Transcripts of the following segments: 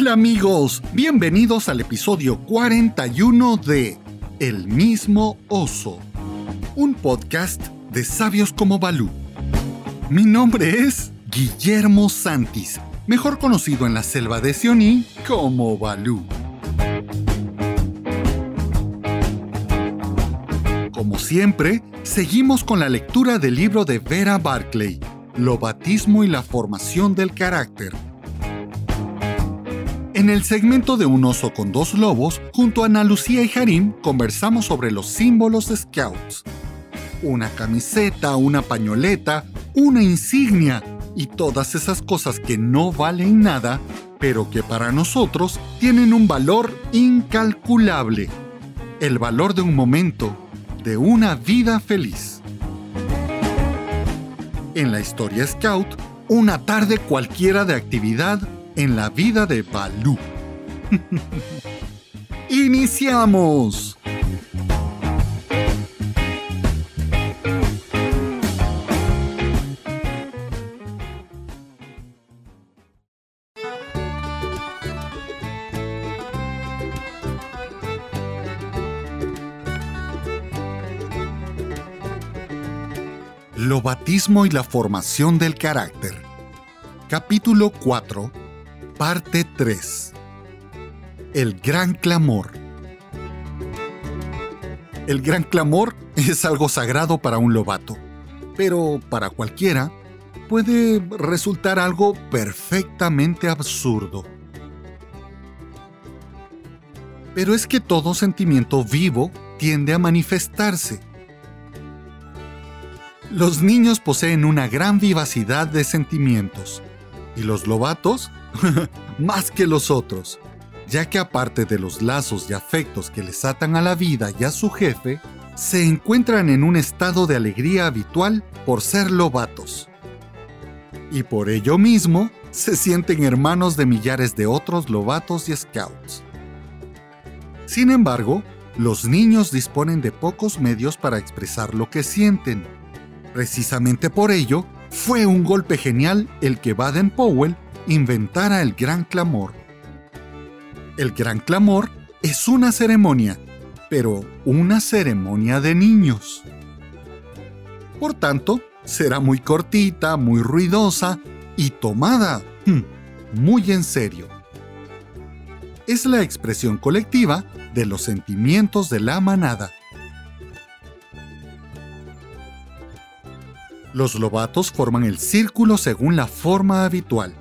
Hola amigos, bienvenidos al episodio 41 de El mismo oso, un podcast de sabios como Balú. Mi nombre es Guillermo Santis, mejor conocido en la selva de Sioní como Balú. Como siempre, seguimos con la lectura del libro de Vera Barclay, Lo batismo y la formación del carácter en el segmento de Un oso con dos lobos, junto a Ana Lucía y Harim, conversamos sobre los símbolos de Scouts. Una camiseta, una pañoleta, una insignia y todas esas cosas que no valen nada, pero que para nosotros tienen un valor incalculable. El valor de un momento, de una vida feliz. En la historia Scout, una tarde cualquiera de actividad en la vida de Balú. ¡Iniciamos! Lo batismo y la formación del carácter. Capítulo 4 Parte 3. El gran clamor. El gran clamor es algo sagrado para un lobato, pero para cualquiera puede resultar algo perfectamente absurdo. Pero es que todo sentimiento vivo tiende a manifestarse. Los niños poseen una gran vivacidad de sentimientos y los lobatos más que los otros, ya que aparte de los lazos y afectos que les atan a la vida y a su jefe, se encuentran en un estado de alegría habitual por ser lobatos. Y por ello mismo, se sienten hermanos de millares de otros lobatos y scouts. Sin embargo, los niños disponen de pocos medios para expresar lo que sienten. Precisamente por ello, fue un golpe genial el que Baden Powell inventara el gran clamor. El gran clamor es una ceremonia, pero una ceremonia de niños. Por tanto, será muy cortita, muy ruidosa y tomada hmm, muy en serio. Es la expresión colectiva de los sentimientos de la manada. Los lobatos forman el círculo según la forma habitual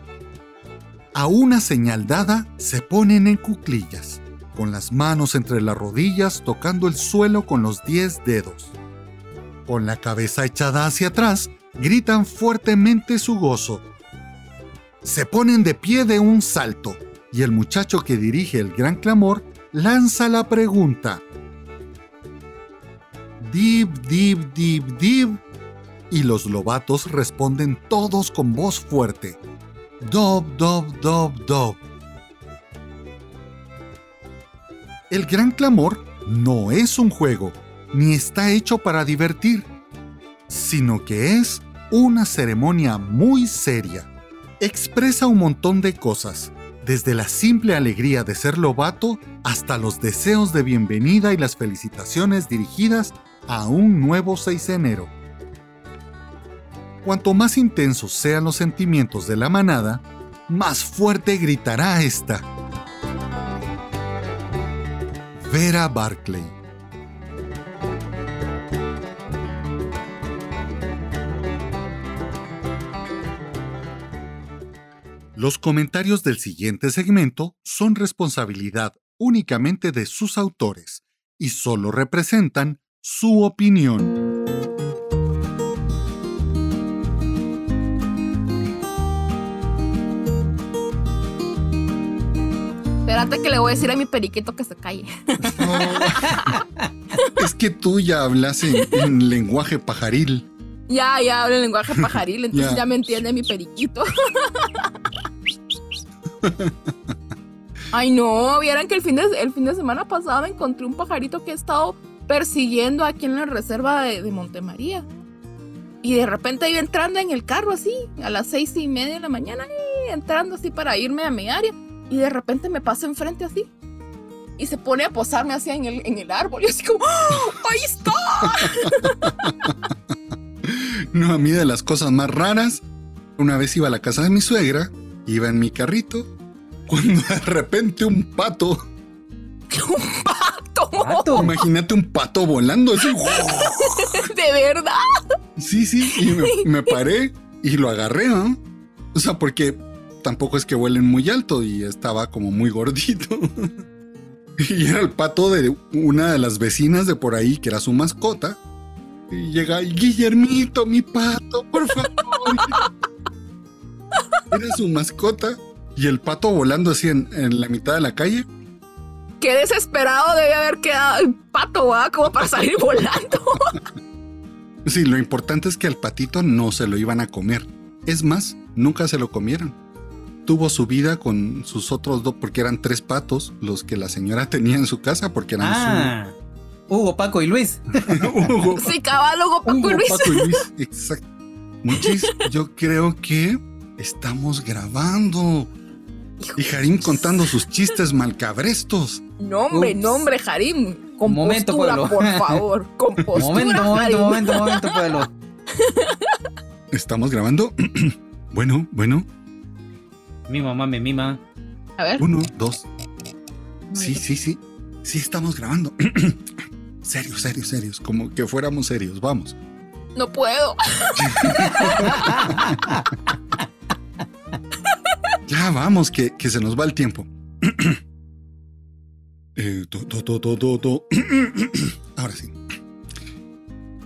a una señal dada se ponen en cuclillas, con las manos entre las rodillas tocando el suelo con los diez dedos. Con la cabeza echada hacia atrás, gritan fuertemente su gozo. Se ponen de pie de un salto y el muchacho que dirige el gran clamor lanza la pregunta. Dib, dib, dib, dib. Y los lobatos responden todos con voz fuerte. Dob, dob, dob, dob. El gran clamor no es un juego, ni está hecho para divertir, sino que es una ceremonia muy seria. Expresa un montón de cosas, desde la simple alegría de ser lobato hasta los deseos de bienvenida y las felicitaciones dirigidas a un nuevo seisenero. Cuanto más intensos sean los sentimientos de la manada, más fuerte gritará esta. Vera Barclay Los comentarios del siguiente segmento son responsabilidad únicamente de sus autores y solo representan su opinión. Espérate que le voy a decir a mi periquito que se calle. es que tú ya hablas en, lenguaje pajaril. Ya, ya hablo en lenguaje pajaril, entonces ya, me entiende mi periquito. Ay, no, vieran que el fin, de, el fin de semana pasado encontré un pajarito que he estado persiguiendo aquí en la reserva de, de Montemaría. Y de repente iba entrando en el carro así, a las seis y media de la mañana, y entrando así para irme a mi área y de repente me pasa enfrente así. Y se pone a posarme así en el, en el árbol. Y así como, ¡Oh, ¡ahí está! no, a mí de las cosas más raras, una vez iba a la casa de mi suegra, iba en mi carrito, cuando de repente un pato. ¡Un pato! ¿Pato? Imagínate un pato volando así. ¿De verdad? Sí, sí, y me, me paré y lo agarré, ¿no? O sea, porque tampoco es que vuelen muy alto y estaba como muy gordito. Y era el pato de una de las vecinas de por ahí, que era su mascota. Y llega, Guillermito, mi pato, por favor. Era su mascota. Y el pato volando así en, en la mitad de la calle. Qué desesperado debe haber quedado el pato, ¿va? Como para salir volando. Sí, lo importante es que al patito no se lo iban a comer. Es más, nunca se lo comieron. Tuvo su vida con sus otros dos, porque eran tres patos los que la señora tenía en su casa, porque eran Ah, Hugo, Paco y Luis. su. Hugo, Sí, caballo, Paco Hugo, y Luis. Paco y Luis. Exacto. Muchis, yo creo que estamos grabando. Y Jarín contando sus chistes malcabrestos. No, hombre, Ups. no, hombre, Harim. Con Momento, postura, pueblo. por favor. Con postura, momento, momento, Harim. momento, momento, pueblo. ¿Estamos grabando? bueno, bueno. Mi mamá me mima. A ver. Uno, dos. Sí, sí, sí. Sí, estamos grabando. serios, serios, serios. Como que fuéramos serios. Vamos. No puedo. Ya vamos, que, que se nos va el tiempo. Eh, to, to, to, to, to, to. Ahora sí.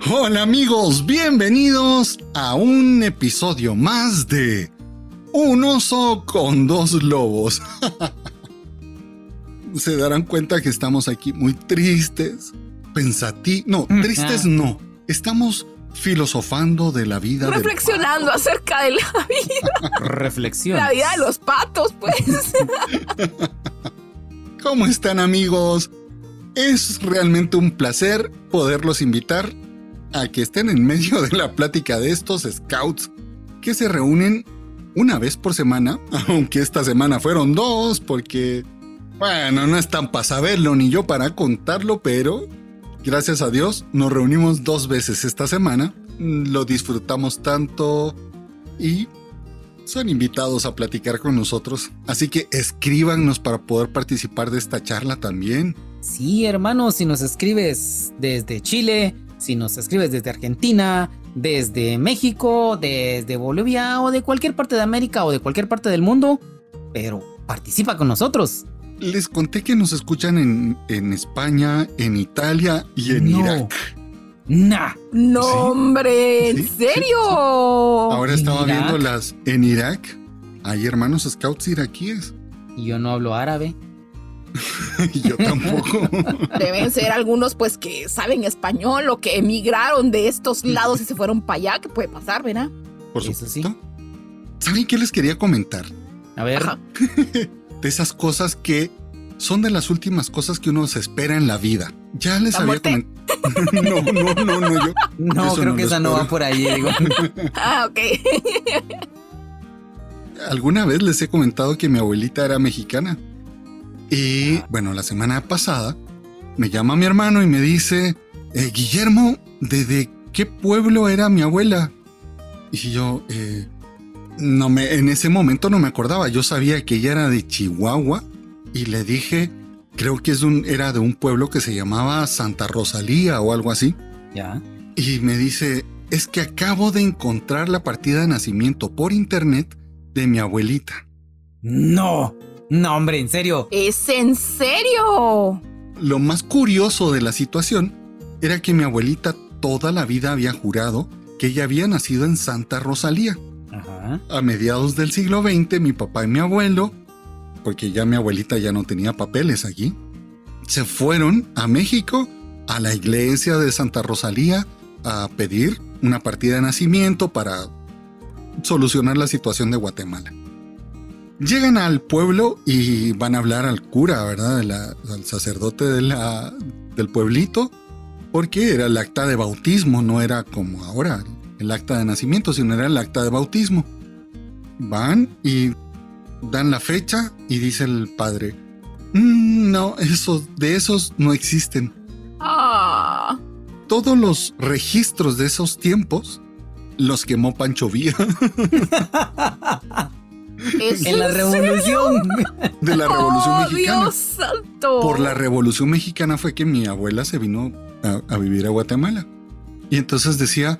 Hola amigos, bienvenidos a un episodio más de Un oso con dos lobos. Se darán cuenta que estamos aquí muy tristes, pensativos. No, tristes no. Estamos filosofando de la vida. del Reflexionando acerca de la, Reflexión. la vida de los patos, pues. ¿Cómo están amigos? Es realmente un placer poderlos invitar a que estén en medio de la plática de estos scouts que se reúnen una vez por semana, aunque esta semana fueron dos porque, bueno, no están para saberlo ni yo para contarlo, pero gracias a Dios nos reunimos dos veces esta semana, lo disfrutamos tanto y son invitados a platicar con nosotros. Así que escríbanos para poder participar de esta charla también. Sí, hermano, si nos escribes desde Chile, si nos escribes desde Argentina, desde México, desde Bolivia o de cualquier parte de América o de cualquier parte del mundo, pero participa con nosotros. Les conté que nos escuchan en, en España, en Italia y en No. Irak. Nah. No, Sí. hombre, ¿en Sí, sí, serio? Ahora ¿En estaba Irak? viendo las en Irak. Hay hermanos scouts iraquíes. Y yo no hablo árabe. Y yo tampoco. Deben ser algunos, pues, que saben español o que emigraron de estos lados y se fueron para allá, que puede pasar, ¿verdad? Por sí. supuesto. ¿Saben qué les quería comentar? A ver, Ajá. De esas cosas que son de las últimas cosas que uno se espera en la vida. Ya les ¿La había comentado. no, no, no, no, yo. no, creo no que esa no va por ahí, digo. Ah, ok. Alguna vez les he comentado que mi abuelita era mexicana. Y bueno, la semana pasada me llama mi hermano y me dice, "Eh, Guillermo, ¿de, de qué pueblo era mi abuela? Y yo, eh, no me, en ese momento no me acordaba. Yo sabía que ella era de Chihuahua y le dije, creo que es un, era de un pueblo que se llamaba Santa Rosalía o algo así. Ya. Y me dice, es que acabo de encontrar la partida de nacimiento por internet de mi abuelita. No. No, hombre, en serio. ¿Es en serio? Lo más curioso de la situación era que mi abuelita toda la vida había jurado que ella había nacido en Santa Rosalía. Ajá. A mediados del siglo XX, mi papá y mi abuelo, porque ya mi abuelita ya no tenía papeles allí, se fueron a México, a la iglesia de Santa Rosalía, a pedir una partida de nacimiento para solucionar la situación de Guatemala. Llegan al pueblo y van a hablar al cura, ¿verdad? De la- al sacerdote de la- del pueblito, porque era el acta de bautismo, no era como ahora el acta de nacimiento, sino era el acta de bautismo. Van y dan la fecha y dice el padre, "Mm, no, esos, de esos no existen. Ah, Todos los registros de esos tiempos los quemó Pancho Villa ¿es en la revolución. de la Revolución oh, Mexicana. Dios santo. Por la Revolución Mexicana fue que mi abuela se vino a, a vivir a Guatemala. Y entonces decía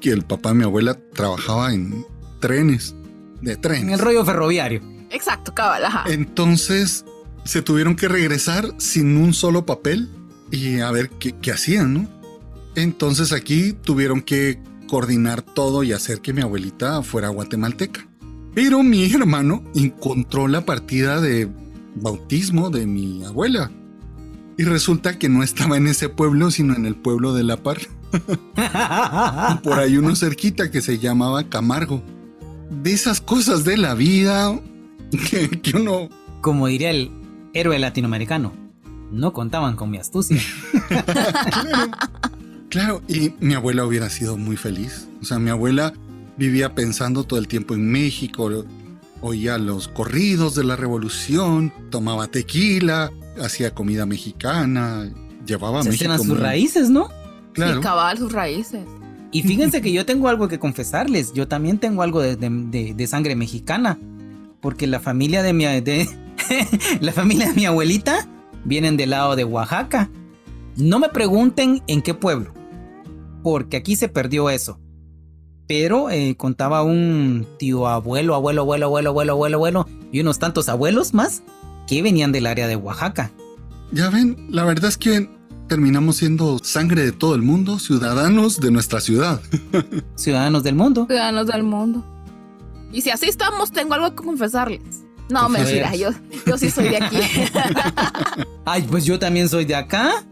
que el papá de mi abuela trabajaba en trenes, de trenes. En el rollo ferroviario. Exacto, cabal, ajá. Entonces se tuvieron que regresar sin un solo papel y a ver qué, qué hacían, ¿no? Entonces aquí tuvieron que coordinar todo y hacer que mi abuelita fuera guatemalteca. Pero mi hermano encontró la partida de bautismo de mi abuela. Y resulta que no estaba en ese pueblo, sino en el pueblo de La Par. Por ahí uno cerquita que se llamaba Camargo. De esas cosas de la vida que, que uno Como diría el héroe latinoamericano, no contaban con mi astucia. Claro. Claro, y mi abuela hubiera sido muy feliz. O sea, mi abuela vivía pensando todo el tiempo en México, oía los corridos de la revolución, tomaba tequila, hacía comida mexicana, llevaba a Se México. sus muy- raíces, ¿no? Claro. Sí, cabal, sus raíces. Y fíjense que yo tengo algo que confesarles. Yo también tengo algo de, de- de- de sangre mexicana. Porque la familia de mi de, la familia de mi abuelita vienen del lado de Oaxaca. No me pregunten en qué pueblo. Porque aquí se perdió eso. Pero eh, contaba un tío abuelo, abuelo, abuelo, abuelo, abuelo, abuelo, abuelo y unos tantos abuelos más que venían del área de Oaxaca. Ya ven, la verdad es que terminamos siendo sangre de todo el mundo, ciudadanos de nuestra ciudad. Ciudadanos del mundo. Ciudadanos del mundo. Y si así estamos, tengo algo que confesarles. No, Confieseros. mentira, yo, yo sí soy de aquí. Ay, pues yo también soy de acá.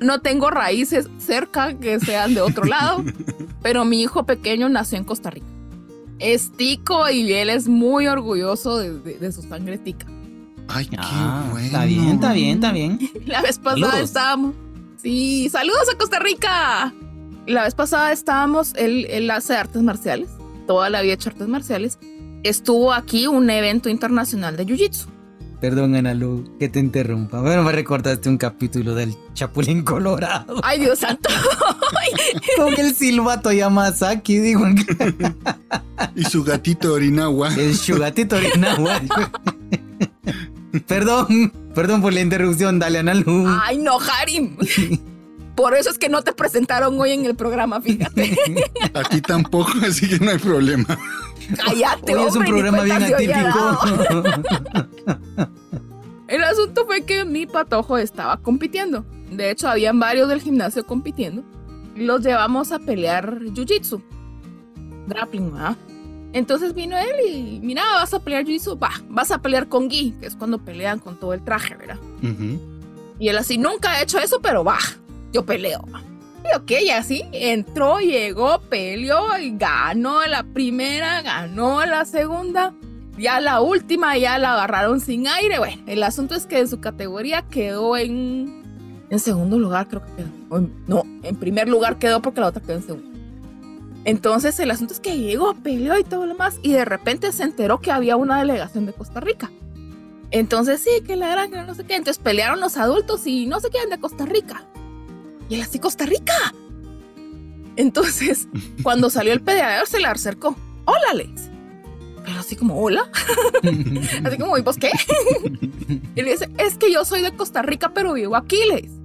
No tengo raíces cerca que sean de otro lado, pero mi hijo pequeño nació en Costa Rica. Es tico y él es muy orgulloso de, de- de su sangre tica. Ay, qué Ah, bueno. está bien, está bien, está bien. La vez pasada Saludos. estábamos. Sí, saludos a Costa Rica. La vez pasada estábamos, él, él hace artes marciales, toda la vida ha hecho artes marciales. Estuvo aquí un evento internacional de Jiu-Jitsu. Perdón, Analu, que te interrumpa. Pero me recordaste un capítulo del Chapulín Colorado. Ay, Dios santo. Con el silbato Yamasaki, digo. Y su gatito Orinagua. El Shugatito Orinawa. Perdón, perdón por la interrupción, dale, Analu. Ay, no, Harim. Por eso es que no te presentaron hoy en el programa, fíjate. Aquí tampoco, así que no hay problema. Cállate, Hoy es un programa bien atípico. El asunto fue que mi patojo estaba compitiendo. De hecho, habían varios del gimnasio compitiendo. Los llevamos a pelear jiu-jitsu. Grappling, ¿verdad? Entonces vino él y, mira, vas a pelear jiu-jitsu, va, vas a pelear con gi, que es cuando pelean con todo el traje, ¿verdad? Y él así, nunca he hecho eso, pero va, yo peleo. Y ok, así entró, llegó, peleó y ganó la primera, ganó la segunda. Ya la última ya la agarraron sin aire. Bueno, el asunto es que en su categoría quedó en, en segundo lugar, creo que quedó. No, en primer lugar quedó porque la otra quedó en segundo. Entonces el asunto es que llegó, peleó y todo lo más. Y de repente se enteró que había una delegación de Costa Rica. Entonces sí, que la gran, no sé qué. Entonces pelearon los adultos y no sé qué de Costa Rica. Y él así, Costa Rica. Entonces, cuando salió el peleador, se le acercó. Hola, le dice. Pero así como, hola. Así como, ¿y vos qué? y le dice, es que yo soy de Costa Rica, pero vivo aquí, le dice.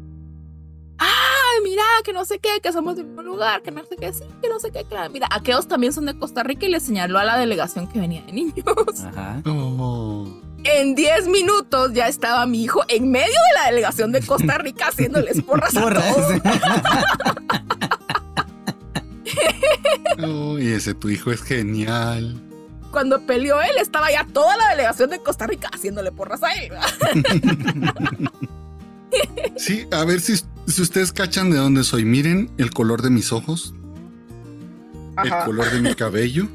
Ay, mira, que no sé qué, que somos del mismo lugar, que no sé qué, sí, que no sé qué, claro. Mira, aquellos también son de Costa Rica y le señaló a la delegación que venía de niños. Ajá. Oh. En 10 minutos ya estaba mi hijo en medio de la delegación de Costa Rica haciéndoles porras a Porras. todos. Oh, y ese tu hijo es genial. Cuando peleó él, estaba ya toda la delegación de Costa Rica haciéndole porras a él. Sí, a ver si, si ustedes cachan de dónde soy. Miren el color de mis ojos, el color de mi cabello,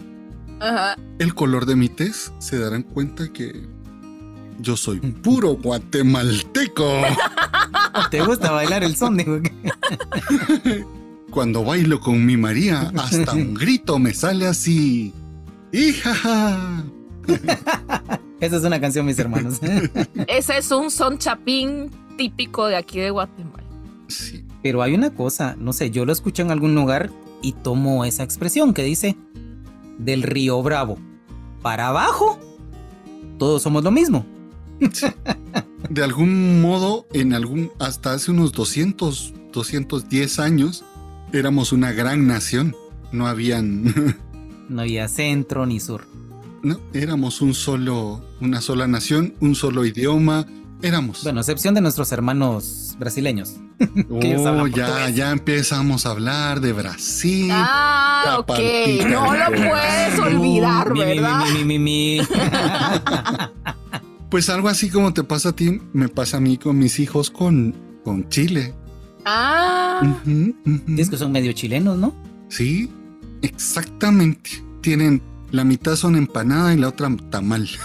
Ajá. el color de mi tez. Se darán cuenta que yo soy puro guatemalteco. ¿Te gusta bailar el son? Cuando bailo con mi María, hasta un grito me sale así. ¡Hijaja! Esa es una canción, mis hermanos. Ese es un son chapín típico de aquí de Guatemala. Sí. Pero hay una cosa, no sé, yo lo escucho en algún lugar y tomo esa expresión que dice del río Bravo para abajo, todos somos lo mismo. De algún modo, en algún, hasta hace unos 200, 210 años, éramos una gran nación. No habían, No había centro ni sur. no, éramos un solo, una sola nación, un solo idioma. Éramos. Bueno, a excepción de nuestros hermanos brasileños. que ellos oh, ya, ya empezamos a hablar de Brasil. Ah, ok. No lo de puedes olvidar, ¿verdad? mi, mi, mi. Pues algo así como te pasa a ti, me pasa a mí con mis hijos con, con Chile. Ah. Es que son medio chilenos, ¿no? Sí, exactamente. Tienen la mitad son empanada y la otra tamal.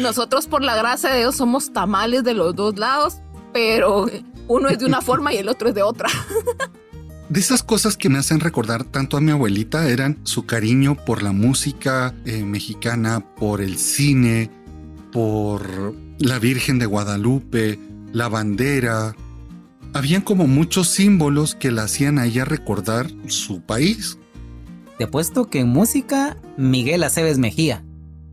nosotros por la gracia de Dios somos tamales de los dos lados, pero uno es de una forma y el otro es de otra. De esas cosas que me hacen recordar tanto a mi abuelita eran su cariño por la música eh, mexicana, por el cine, por la Virgen de Guadalupe, la bandera. Habían como muchos símbolos que la hacían a ella recordar su país. Te apuesto que en música, Miguel Aceves Mejía.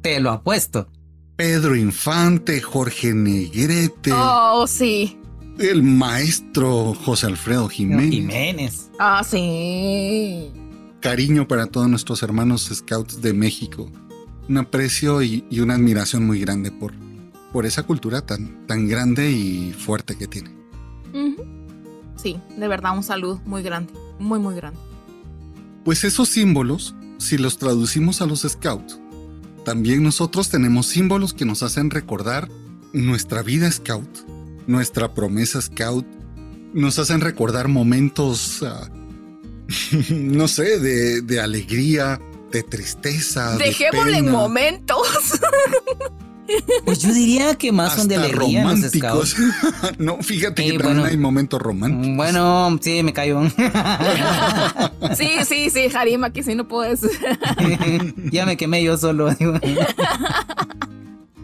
Te lo apuesto. Pedro Infante, Jorge Negrete, Oh, sí. El maestro José Alfredo Jiménez. Jiménez. Ah, sí. Cariño para todos nuestros hermanos scouts de México. Un aprecio y, y una admiración muy grande por, por esa cultura tan, tan grande y fuerte que tiene. Sí, de verdad, un saludo muy grande. Muy, muy grande. Pues esos símbolos, si los traducimos a los scouts, también nosotros tenemos símbolos que nos hacen recordar nuestra vida scout, nuestra promesa scout, nos hacen recordar momentos, ah, no sé, de, de alegría, de tristeza. de Dejémosle en pena, momentos. Pues yo diría que más son de alegría los románticos. scouts. no, fíjate Sí, que también bueno. hay momentos románticos. Bueno, sí, me cayó. Sí, sí, sí, Harim, aquí sí no puedes. ya me quemé yo solo. digo.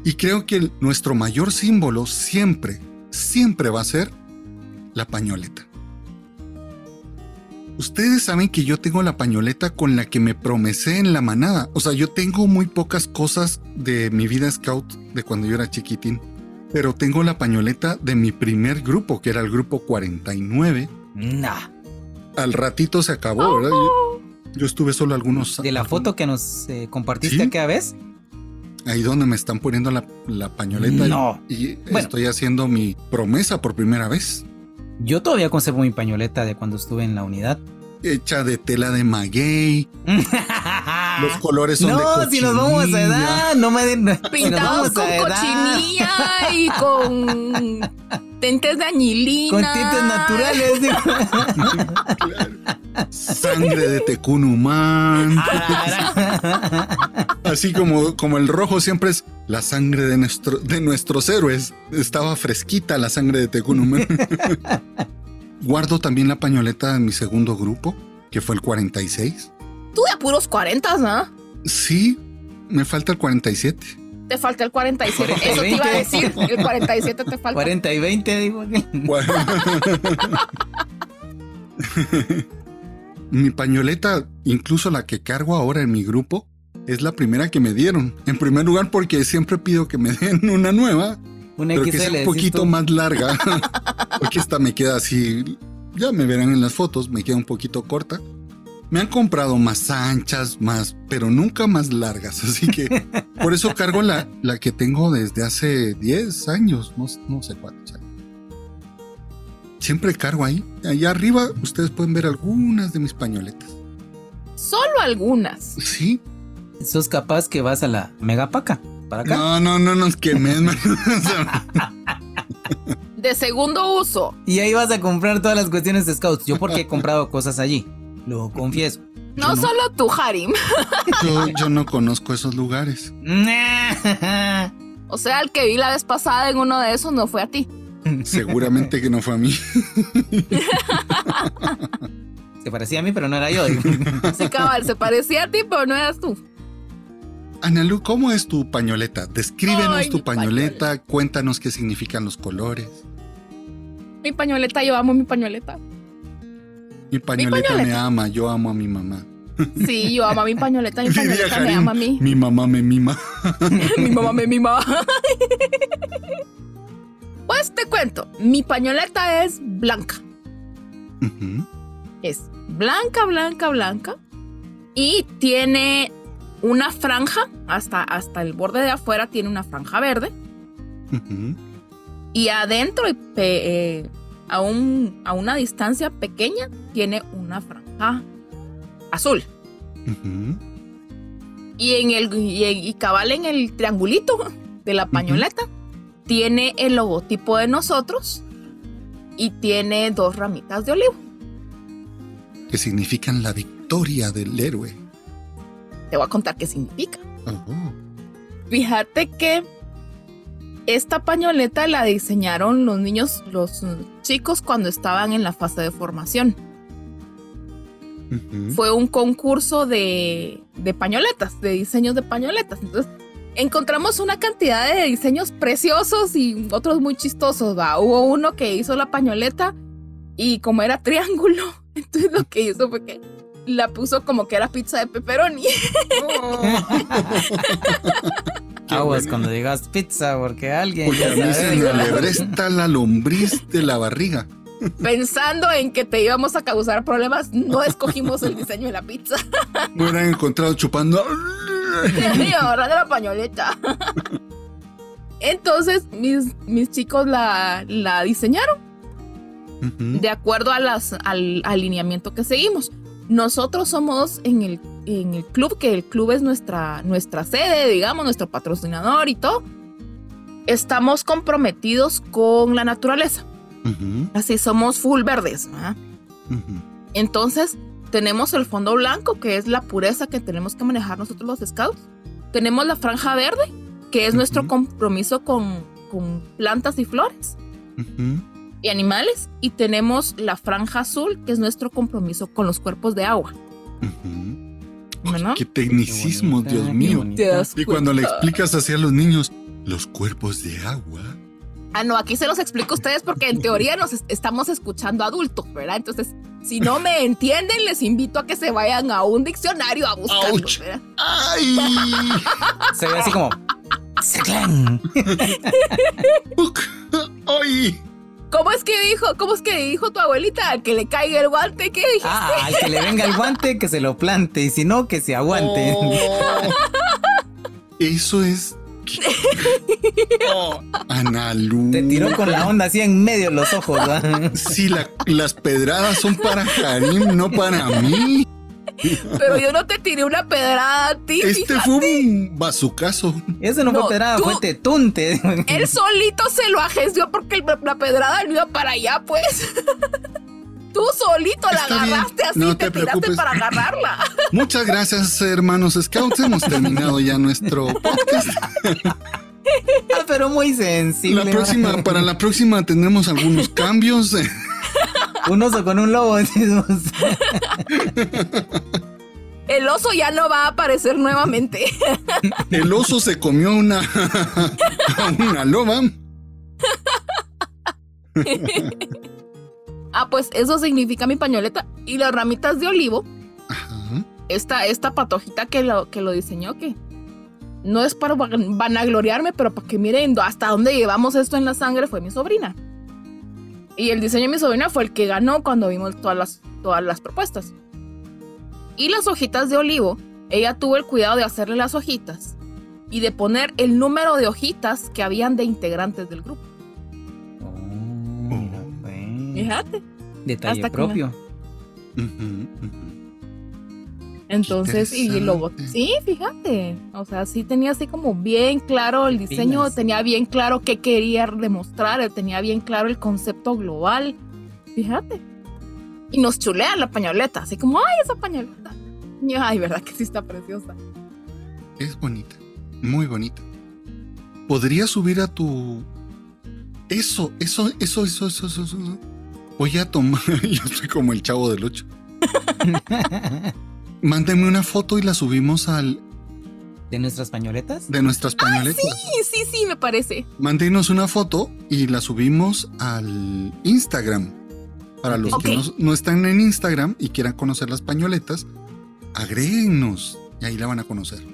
Y creo que el- nuestro mayor símbolo siempre, siempre va a ser la pañoleta. Ustedes saben que yo tengo la pañoleta con la que me promesé en la manada. O sea, yo tengo muy pocas cosas de mi vida scout de cuando yo era chiquitín. Pero tengo la pañoleta de mi primer grupo, que era el grupo 49. Nah. Al ratito se acabó, ¿verdad? Yo, yo estuve solo algunos De la foto que nos eh, compartiste ¿Sí? aquella vez. Ahí donde me están poniendo la, la pañoleta. No. Y Bueno. estoy haciendo mi promesa por primera vez. Yo todavía conservo mi pañoleta de cuando estuve en la unidad. Hecha de tela de maguey. Los colores son de no, si nos vamos a edad, no me den. Pintados con cochinilla y con tentes de añilina. Con tintes naturales. digo. Sangre de tecunumán. Así como, como el rojo siempre es la sangre de, nuestro, de nuestros héroes. Estaba fresquita la sangre de tecunumán. Guardo también la pañoleta de mi segundo grupo, que fue el 46. Tú de puros 40, ¿no? Sí, me falta el 47. Te falta el 47. Eso te iba a decir. El 47 te falta. 40 y 20, digo. mi pañoleta, incluso la que cargo ahora en mi grupo, es la primera que me dieron. En primer lugar porque siempre pido que me den una nueva, Una pero que sea un poquito tú. más larga. porque esta me queda así, ya me verán en las fotos, me queda un poquito corta. Me han comprado más anchas, más, pero nunca más largas. Así que por eso cargo la, la que tengo desde hace 10 años, no, no sé cuántos años. Siempre cargo ahí. Allá arriba ustedes pueden ver algunas de mis pañoletas. Solo algunas. Sí. Sos capaz que vas a la megapaca. Para acá. No, no, no nos quemes. De segundo uso. Y ahí vas a comprar todas las cuestiones de scouts. Yo porque he comprado cosas allí. Lo confieso. No, solo tú, Harim. yo, yo no conozco esos lugares. O sea, el que vi la vez pasada en uno de esos no fue a ti. Seguramente que no fue a mí. Se parecía a mí, pero no era yo. Sí, cabal, se parecía a ti, pero no eras tú. Analu, ¿cómo es tu pañoleta? Descríbenos Ay, tu pañoleta, cuéntanos qué significan los colores. Mi pañoleta, yo amo mi pañoleta. Mi pañoleta, me pañoleta. ama, yo amo a mi mamá. Sí, yo amo a mi pañoleta, mi pañoleta me ama a mí. Mi mamá me mima. mi mamá me mima. Pues te cuento, mi pañoleta es blanca. Es blanca, blanca, blanca. Y tiene una franja, hasta, hasta el borde de afuera tiene una franja verde. Y adentro, eh, a, un- a una distancia pequeña, tiene una franja azul. Y en el y, y cabal en el triangulito de la pañoleta tiene el logotipo de nosotros y tiene dos ramitas de olivo. Que significan la victoria del héroe. Te voy a contar qué significa. Fíjate que esta pañoleta la diseñaron los niños, los eh, chicos cuando estaban en la fase de formación. Fue un concurso de, de pañoletas, de diseños de pañoletas. Entonces encontramos una cantidad de diseños preciosos y otros muy chistosos. ¿va? Hubo uno que hizo la pañoleta y como era triángulo, entonces lo que hizo fue que la puso como que era pizza de pepperoni. Qué Aguas bueno. cuando digas pizza, porque alguien Porque ya a mí se sabe. me alebresta la lombriz de la barriga. Pensando en que te íbamos a causar problemas, no escogimos el diseño de la pizza. Me hubieran encontrado chupando. y ahora de la pañoleta. Entonces, mis, mis chicos la, la diseñaron de acuerdo a las, al alineamiento que seguimos. Nosotros somos en el, en el club, que el club es nuestra, nuestra sede, digamos, nuestro patrocinador y todo. Estamos comprometidos con la naturaleza. Así somos full verdes. Entonces, tenemos el fondo blanco, que es la pureza que tenemos que manejar nosotros los scouts. Tenemos la franja verde, que es nuestro compromiso con, con plantas y flores Ujú. Y animales. Y tenemos la franja azul, que es nuestro compromiso con los cuerpos de agua. Qué tecnicismos, Qué Dios mío. qué bonita. Y cuando le explicas así a los niños, los cuerpos de agua. Ah, no, aquí se los explico a ustedes porque en teoría nos es- estamos escuchando adultos, ¿verdad? Entonces, si no me entienden, les invito a que se vayan a un diccionario a buscarlos, Ouch. ¿verdad? ¡Ay! Se ve así como. ¡Ay! ¿Cómo es que dijo, cómo es que dijo tu abuelita que le caiga el guante? ¿Qué dijiste? Ah, al que le venga el guante, que se lo plante. Y si no, que se aguante. Oh. Eso es. Oh, Analu. Te tiró con la onda así en medio de los ojos. Si la- las pedradas son para Karim, no para mí. Pero yo no te tiré una pedrada a ti. Este fíjate. fue un bazucazo. Eso no, No, fue pedrada, tú- fue tetunte. Él solito se lo ageció porque el- la pedrada no iba para allá, pues. Tú solito la Está bien, agarraste así, no te, te tiraste preocupes. para agarrarla. Muchas gracias, hermanos Scouts. Hemos terminado ya nuestro podcast. Ah, pero muy sensible. La próxima, para la próxima tendremos algunos cambios. Un oso con un lobo. El oso ya no va a aparecer nuevamente. El oso se comió una, a una loba. Ah, pues eso significa mi pañoleta. Y las ramitas de olivo, Ajá. esta, esta patojita que lo, que lo diseñó, que no es para van- vanagloriarme, pero para que miren hasta dónde llevamos esto en la sangre, fue mi sobrina. Y el diseño de mi sobrina fue el que ganó cuando vimos todas las, todas las propuestas. Y las hojitas de olivo, ella tuvo el cuidado de hacerle las hojitas y de poner el número de hojitas que habían de integrantes del grupo. Oh, mira. Fíjate. Detalle Hasta que propio. Entonces, y luego, Interesante. sí, fíjate, o sea, sí tenía así como bien claro el diseño, tenía bien claro qué quería demostrar, él tenía bien claro el concepto global, fíjate. Y nos chulea la pañoleta, así como, ay, esa pañoleta. Y, ay, verdad que sí está preciosa. Es bonita, muy bonita. ¿Podrías subir a tu... Eso, eso, eso, eso, eso, eso, eso. Voy a tomar... Yo soy como el chavo del 8. Mándenme una foto y la subimos al ¿De nuestras pañoletas? De nuestras pañoletas. Sí, sí, sí, me parece. Mándenos una foto y la subimos al Instagram. Para los que no, no están en Instagram y quieran conocer las pañoletas, agréguenos y ahí la van a conocer.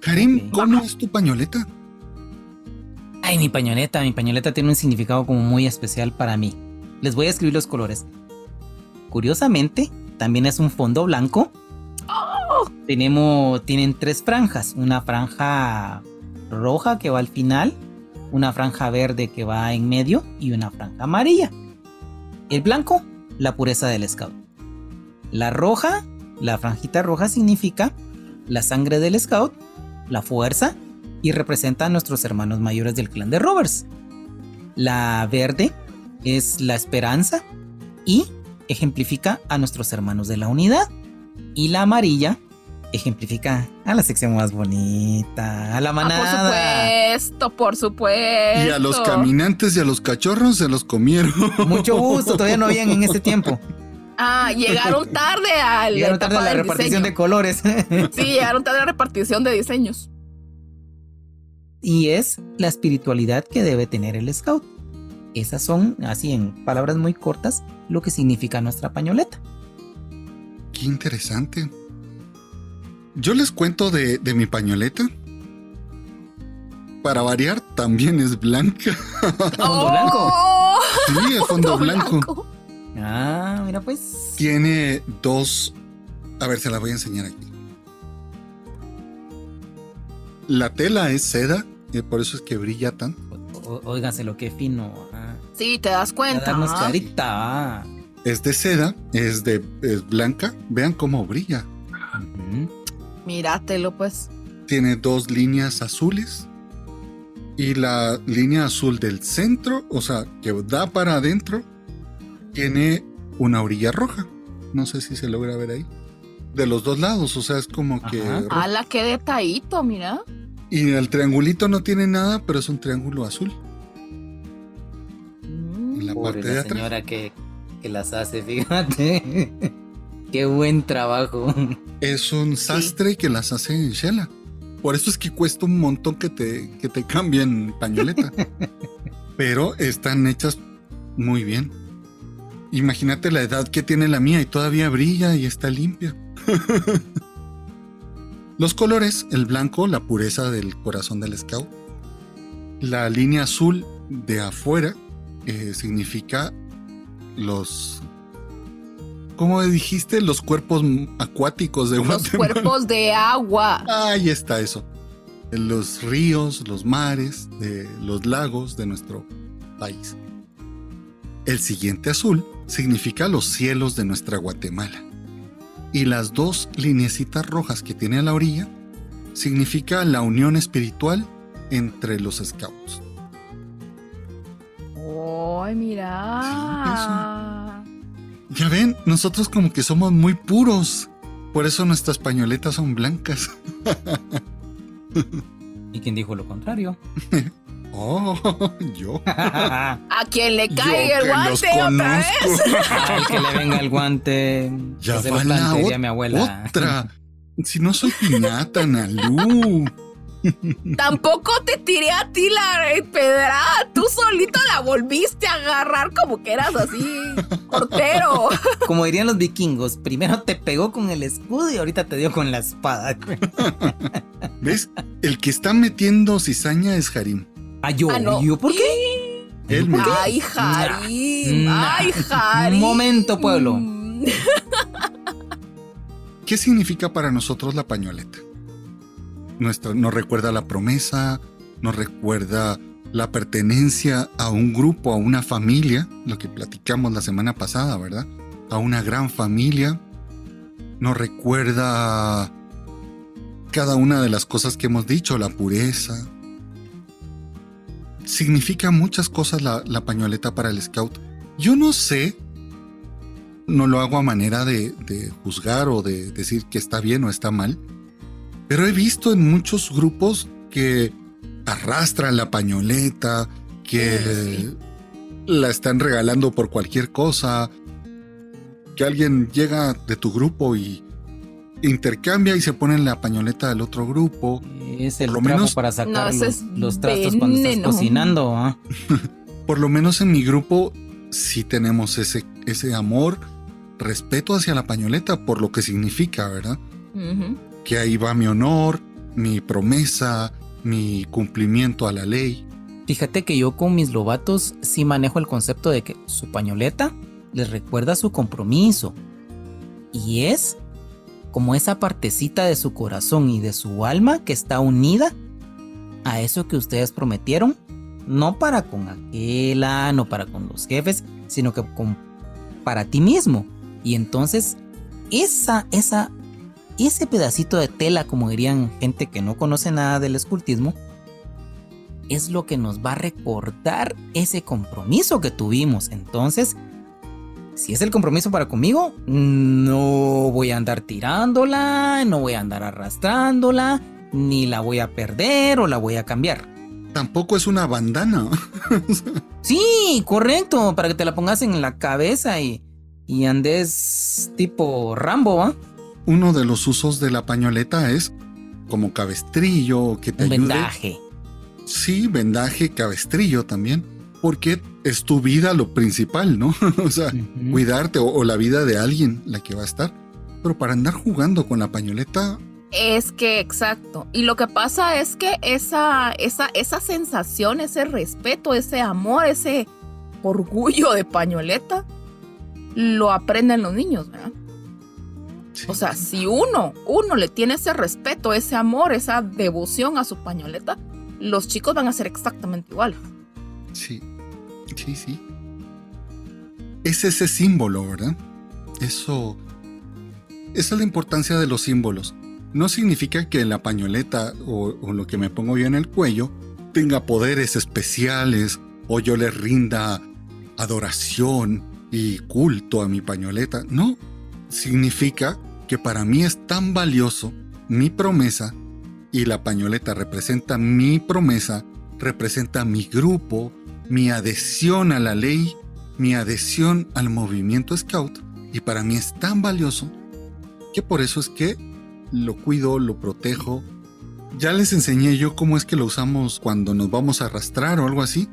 Karim. ¿cómo es tu pañoleta? Ay, mi pañoleta, mi pañoleta tiene un significado como muy especial para mí. Les voy a escribir los colores. Curiosamente, también es un fondo blanco. Tenemos, tienen tres franjas. Una franja roja que va al final, una franja verde que va en medio y una franja amarilla. El blanco, la pureza del scout. La roja, la franjita roja significa la sangre del scout, la fuerza y representa a nuestros hermanos mayores del clan de Rovers. La verde es la esperanza y ejemplifica a nuestros hermanos de la unidad. Y la amarilla ejemplifica a la sección más bonita, a la Ah, manada. por supuesto, por supuesto. Y a los caminantes y a los cachorros se los comieron. Mucho gusto, todavía no habían en ese tiempo. Ah, llegaron tarde al Llegaron tarde a la repartición de colores. Sí, llegaron tarde a la repartición de diseños. y es la espiritualidad que debe tener el scout. Esas son, así en palabras muy cortas, lo que significa nuestra pañoleta. Qué interesante. Yo les cuento de, de mi pañoleta. Para variar, también es blanca. Fondo blanco. Sí, es fondo blanco. Ah, mira pues. Tiene dos. A ver, se la voy a enseñar aquí. La tela es seda, y por eso es que brilla tanto. O- Óiganse lo que fino. ah. Sí, te das cuenta. ¿ah? carita. ah. Es de seda, es de es blanca. Vean cómo brilla. Ujú. Míratelo, pues. Tiene dos líneas azules. Y la línea azul del centro, o sea, que da para adentro, tiene una orilla roja. No sé si se logra ver ahí. De los dos lados, o sea, es como que... Ajá. rojo. ¡Hala, qué detallito, mira! Y el triangulito no tiene nada, pero es un triángulo azul. Mm. En la Pobre parte de la atrás. señora que, que las hace, fíjate. Qué buen trabajo. Es un sastre que las hace en Shela. Por eso es que cuesta un montón que te, que te cambien pañoleta. Pero están hechas muy bien. Imagínate la edad que tiene la mía y todavía brilla y está limpia. Los colores, el blanco, la pureza del corazón del scout. La línea azul de afuera eh, significa los... ¿Cómo dijiste? Los cuerpos acuáticos de Los Guatemala. cuerpos de agua. Ahí está eso. Los ríos, los mares, de los lagos de nuestro país. El siguiente azul significa los cielos de nuestra Guatemala. Y las dos lineecitas rojas que tiene a la orilla significa la unión espiritual entre los scouts. ¡Ay, mira! Ya ven, nosotros como que somos muy puros. Por eso nuestras pañoletas son blancas. ¿Y quién dijo lo contrario? Oh, yo. A quien le Yo cae el que los guante otra vez. conozco. Ay, que le venga el guante. Ya va la plante, mi abuela. otra. Si no soy piñata, Nalu. Tampoco te tiré a ti la pedrada. Tú solito la volviste a agarrar como que eras así, portero. Como dirían los vikingos, primero te pegó con el escudo y ahorita te dio con la espada. ¿Ves? El que está metiendo cizaña es Harim. Ah, yo, Ah, no. ¿yo por qué? Él me- Ay, Harim. Nah. Ay, Harim. Momento, pueblo. ¿Qué significa para nosotros la pañoleta? Nuestra, nos recuerda la promesa, nos recuerda la pertenencia a un grupo, a una familia, lo que platicamos la semana pasada, ¿verdad? A una gran familia. Nos recuerda cada una de las cosas que hemos dicho, la pureza. Significa muchas cosas la, la pañoleta para el scout. Yo no sé, no lo hago a manera de, de juzgar o de decir que está bien o está mal, pero he visto en muchos grupos que arrastran la pañoleta, que Sí. la están regalando por cualquier cosa, que alguien llega de tu grupo y intercambia y se pone la pañoleta del otro grupo. Es el Por lo trapo menos- para sacar No, los, es los trastos cuando estás cocinando. ¿ah? Por lo menos en mi grupo sí tenemos ese, ese amor, respeto hacia la pañoleta por lo que significa, ¿verdad? Que ahí va mi honor, mi promesa, mi cumplimiento a la ley. Fíjate que yo con mis lobatos sí manejo el concepto de que su pañoleta les recuerda su compromiso. Y es como esa partecita de su corazón y de su alma que está unida a eso que ustedes prometieron, no para con aquella, no para con los jefes, sino que con, para ti mismo. Y entonces, esa, esa, ese pedacito de tela, como dirían gente que no conoce nada del escultismo, es lo que nos va a recordar ese compromiso que tuvimos. Entonces, si es el compromiso para conmigo, no voy a andar tirándola, no voy a andar arrastrándola, ni la voy a perder o la voy a cambiar. Tampoco es una bandana. Sí, correcto, para que te la pongas en la cabeza y, y andes tipo Rambo, ¿va? Uno de los usos de la pañoleta es como cabestrillo o que te Un ayude. vendaje. Sí, vendaje, cabestrillo también. Porque es tu vida lo principal, ¿no? o sea, cuidarte o, o la vida de alguien la que va a estar. Pero para andar jugando con la pañoleta, Es que, exacto. Y lo que pasa es que esa, esa, esa sensación, ese respeto, ese amor, ese orgullo de pañoleta, lo aprenden los niños, ¿verdad? Sí, O sea, si uno, uno le tiene ese respeto, ese amor, esa devoción a su pañoleta, los chicos van a ser exactamente igual. sí, sí, sí. Es ese símbolo, ¿verdad? Eso. Esa es la importancia de los símbolos. No significa que la pañoleta o, o lo que me pongo yo en el cuello tenga poderes especiales o yo le rinda adoración y culto a mi pañoleta. No, significa que para mí es tan valioso mi promesa y la pañoleta representa mi promesa, representa mi grupo, mi adhesión a la ley, mi adhesión al movimiento scout y para mí es tan valioso que por eso es que lo cuido, lo protejo. Ya les enseñé yo cómo es que lo usamos cuando nos vamos a arrastrar o algo así.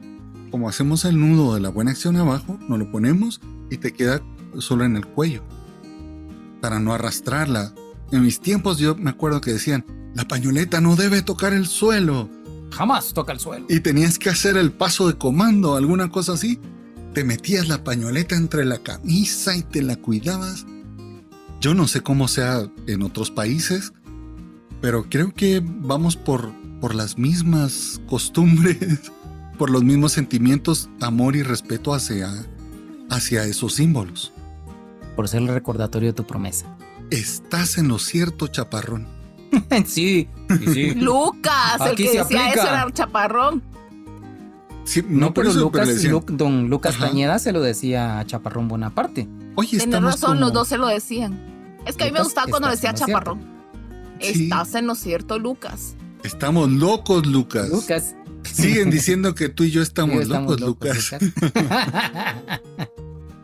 Como hacemos el nudo de la buena acción abajo, nos lo ponemos y te queda solo en el cuello. Para no arrastrarla. En mis tiempos yo me acuerdo que decían, la pañoleta no debe tocar el suelo. Jamás toca el suelo. Y tenías que hacer el paso de comando, alguna cosa así. Te metías la pañoleta entre la camisa y te la cuidabas. Yo no sé cómo sea en otros países, pero creo que vamos por, por las mismas costumbres, por los mismos sentimientos, amor y respeto hacia, hacia esos símbolos. Por ser el recordatorio de tu promesa. Estás en lo cierto, chaparrón. sí, sí, sí. Lucas, el Aquí que se decía aplica. eso era chaparrón. Sí, No, pero eso, Lucas, don Lucas Ajá. Cañeda se lo decía a Chaparrón Bonaparte. Oye, Tienes estamos razón, los dos se lo decían. Es que a mí me gustaba cuando decía chaparrón. Sí. Estás en lo cierto, Lucas. Estamos locos, Lucas. Lucas. Siguen diciendo que tú y yo estamos, Sí, estamos locos, Lucas. Lucas.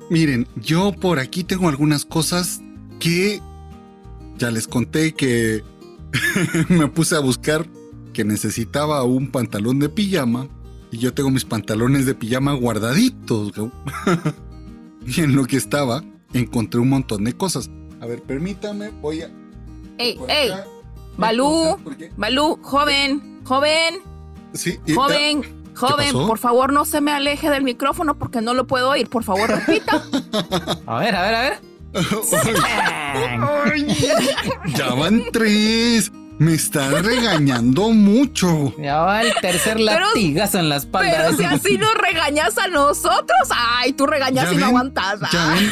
Miren, yo por aquí tengo algunas cosas que ya les conté que me puse a buscar que necesitaba un pantalón de pijama y yo tengo mis pantalones de pijama guardaditos. y en lo que estaba encontré un montón de cosas. A ver, permítame, voy a... Ey, ey. Balú. Balú, joven, joven, Sí, joven, joven, por favor no se me aleje del micrófono porque no lo puedo oír. Por favor, repita. A ver, a ver, a ver. Ya van tres. Me están regañando mucho. Ya va el tercer Pero- latigazo en la espalda. Pero si así nos regañas a nosotros, ay, tú regañas ¿Ya y no ven? aguantas. ¿Ya ah. ven?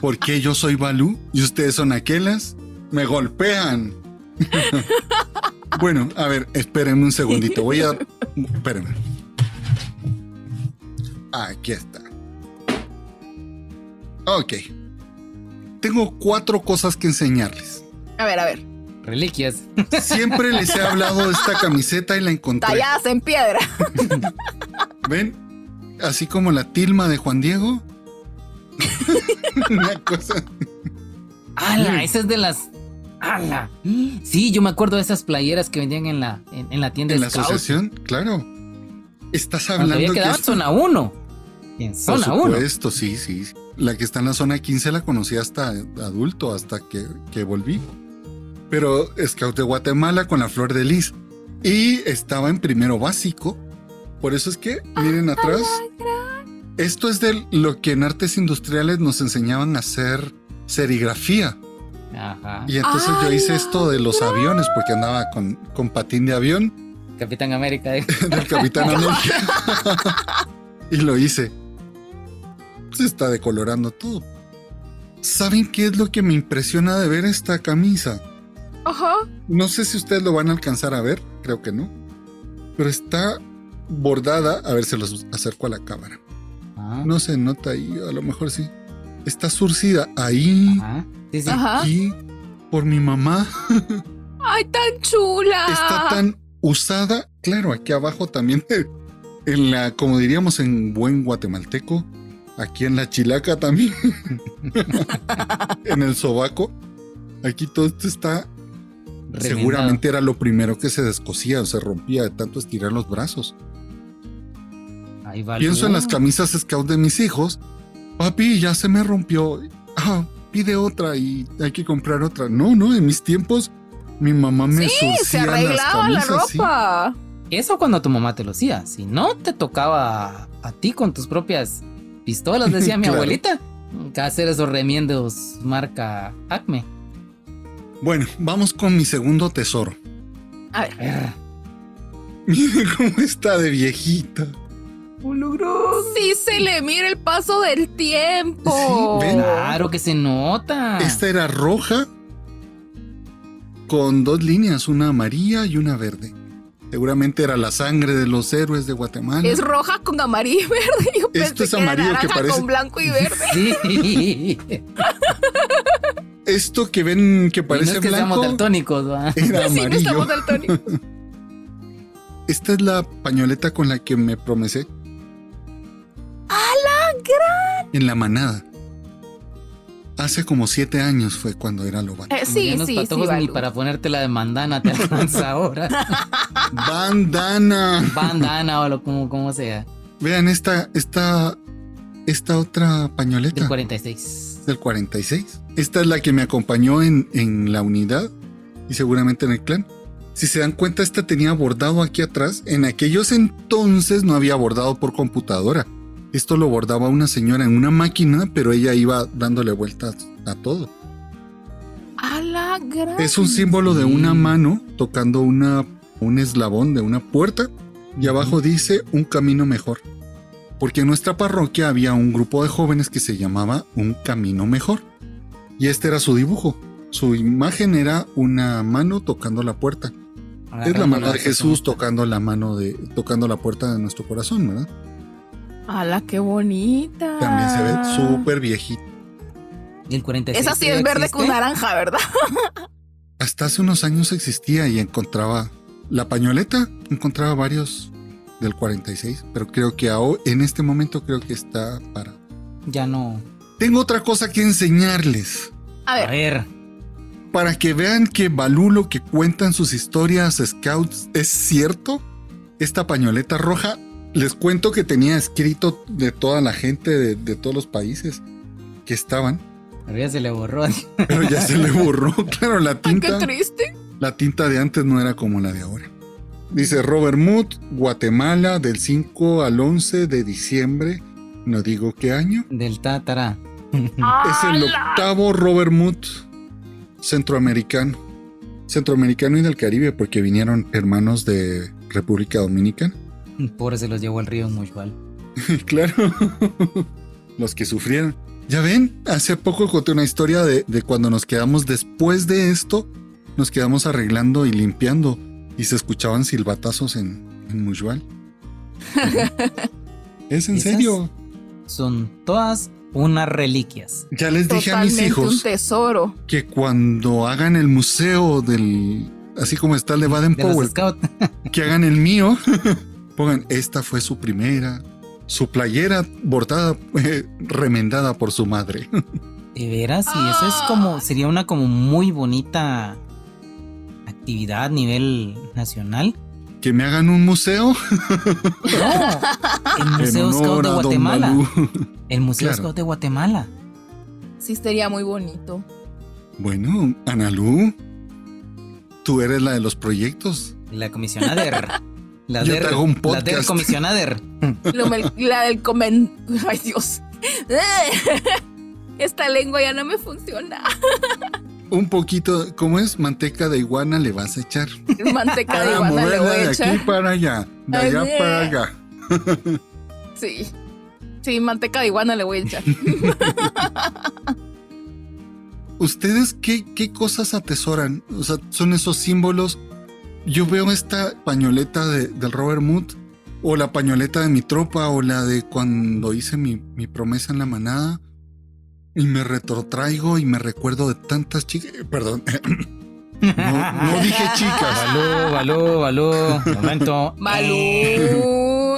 ¿Por qué yo soy Balú y ustedes son aquelas? Me golpean. bueno, a ver, espérenme un segundito. Voy a. Espérenme. Aquí está. Ok. Tengo cuatro cosas que enseñarles. A ver, a ver. Reliquias. Siempre les he hablado de esta camiseta y la encontré. Talladas en piedra. ¿Ven? Así como la tilma de Juan Diego. Una cosa. ¡Hala! Esa es de las ¡Hala! Sí, yo me acuerdo de esas playeras que vendían en la, en, la tienda En de la Scout. asociación, claro. Estás hablando había que quedado en esto- zona 1. En zona 1. supuesto, sí, sí. La que está en la zona 15 la conocí hasta adulto, hasta que, que volví. Pero Scout de Guatemala con la flor de lis. Y estaba en primero básico. Por eso es que, miren atrás. Esto es de lo que en artes industriales nos enseñaban a hacer serigrafía. Ajá. Y entonces yo hice ¡Hala, esto de los aviones porque andaba con, con patín de avión Capitán América. eh. del Capitán América. y lo hice. Se está decolorando todo. ¿Saben qué es lo que me impresiona de ver esta camisa? Ajá. No sé si ustedes lo van a alcanzar a ver, creo que no. Pero está bordada, a ver, se los acerco a la cámara. Ah, No se nota ahí, a lo mejor sí. Está surcida ahí, ajá. Sí, sí. Ajá. aquí, por mi mamá. Ay, tan chula. Está tan usada, claro, aquí abajo también, en la, como diríamos en buen guatemalteco, aquí en la chilaca también, en el sobaco. Aquí todo esto está, Remendado. seguramente era lo primero que se descosía o se rompía de tanto estirar los brazos. Ahí va el Pienso en las camisas scout de mis hijos. Papi, ya se me rompió. Ah, pide otra y hay que comprar otra. No, no, en mis tiempos mi mamá me Sí, se las arreglaba la sí. ropa. Eso cuando tu mamá te lo hacía. Si no te tocaba a ti con tus propias pistolas, decía mi Claro. abuelita. Que hacer esos remiendos marca Acme. Bueno, vamos con mi segundo tesoro. A ver. Miren cómo está de viejita. Sí se le mira el paso del tiempo. Sí, ven. Claro que se nota. Esta era roja con dos líneas, una amarilla y una verde. Seguramente era la sangre de los héroes de Guatemala. Es roja con amarillo y verde. Yo pensé Esto es que era amarillo que naranja parece- con blanco y verde. Sí. Esto que ven que Y no parece es que blanco daltónicos, ¿va? era Sí, no amarillo. estamos daltónicos. Esta es la pañoleta con la que me promesé en la manada. Hace como siete años fue cuando era lobato. Eh, sí, Ya sí, sí, ni para ponerte la de mandana te alcanza ahora. Bandana. Bandana o lo como, como sea. Vean esta, esta, esta otra pañoleta. Del 46. del 46. Esta es la que me acompañó en, en la unidad y seguramente en el clan. Si se dan cuenta, esta tenía bordado aquí atrás. En aquellos entonces no había bordado por computadora. Esto lo bordaba una señora en una máquina, pero ella iba dándole vueltas a todo. A la gran. Es un símbolo de una mano tocando una, un eslabón de una puerta y abajo dice un camino mejor. Porque en nuestra parroquia había un grupo de jóvenes que se llamaba Un Camino Mejor. Y este era su dibujo. Su imagen era una mano tocando la puerta. Es la mano de Jesús tocando la mano de tocando la puerta de nuestro corazón, ¿verdad? A la qué bonita. También se ve súper viejito. Y el 46. Esa sí es verde con naranja, ¿verdad? Hasta hace unos años existía y encontraba la pañoleta, encontraba varios del 46, pero creo que ahora, en este momento creo que está para. Ya no. Tengo otra cosa que enseñarles. A A ver. ver. Para que vean que Balú lo que cuentan sus historias scouts es cierto. Esta pañoleta roja, les cuento que tenía escrito de toda la gente de, de todos los países que estaban, A ver, ya se le borró. pero ya se le borró. Claro, la Ay, qué tinta. triste. La tinta de antes no era como la de ahora. Dice Robert Mood, Guatemala, del 5 al 11 de diciembre. No digo qué año. Del Tátara. Es el octavo Robert Mood centroamericano. Centroamericano y del Caribe, porque vinieron hermanos de República Dominicana. Pobre se los llevó al río Mushbal. claro. Los que sufrieron. Ya ven, hace poco conté una historia de, de cuando nos quedamos después de esto, nos quedamos arreglando y limpiando y se escuchaban silbatazos en, en Mushbal. ¿Es en ¿Esas? serio? Son todas unas reliquias. Ya les dije a mis Totalmente un hijos tesoro. que cuando hagan el museo del... Así como está el de Baden De los Powell, que hagan el mío, pongan, esta fue su primera, su playera bordada, eh, remendada por su madre. De veras, y eso es como, sería una como muy bonita actividad a nivel nacional. ¿Que me hagan un museo? No, el Museo Scout de Guatemala. El Museo Claro. Scout de Guatemala. Sí, sería muy bonito. Bueno, Analú, tú eres la de los proyectos. La comisionader. La Yo der, un la podcast. comisionader. Lo mel- la del comen... Ay, Dios. Esta lengua ya no me funciona. Un poquito, ¿cómo es? Manteca de iguana le vas a echar. Manteca de Para iguana le voy moverla a de aquí echar. para allá, de allá eh. para acá. Sí. Sí, manteca de iguana le voy a echar. ¿Ustedes qué, qué cosas atesoran? O sea, son esos símbolos. Yo veo esta pañoleta de, del Robert Mood, o la pañoleta de mi tropa, o la de cuando hice mi, mi promesa en la manada, y me retrotraigo y me recuerdo de tantas chicas. Perdón, no, no dije chicas. Balú, balú, balú. Momento. Malú.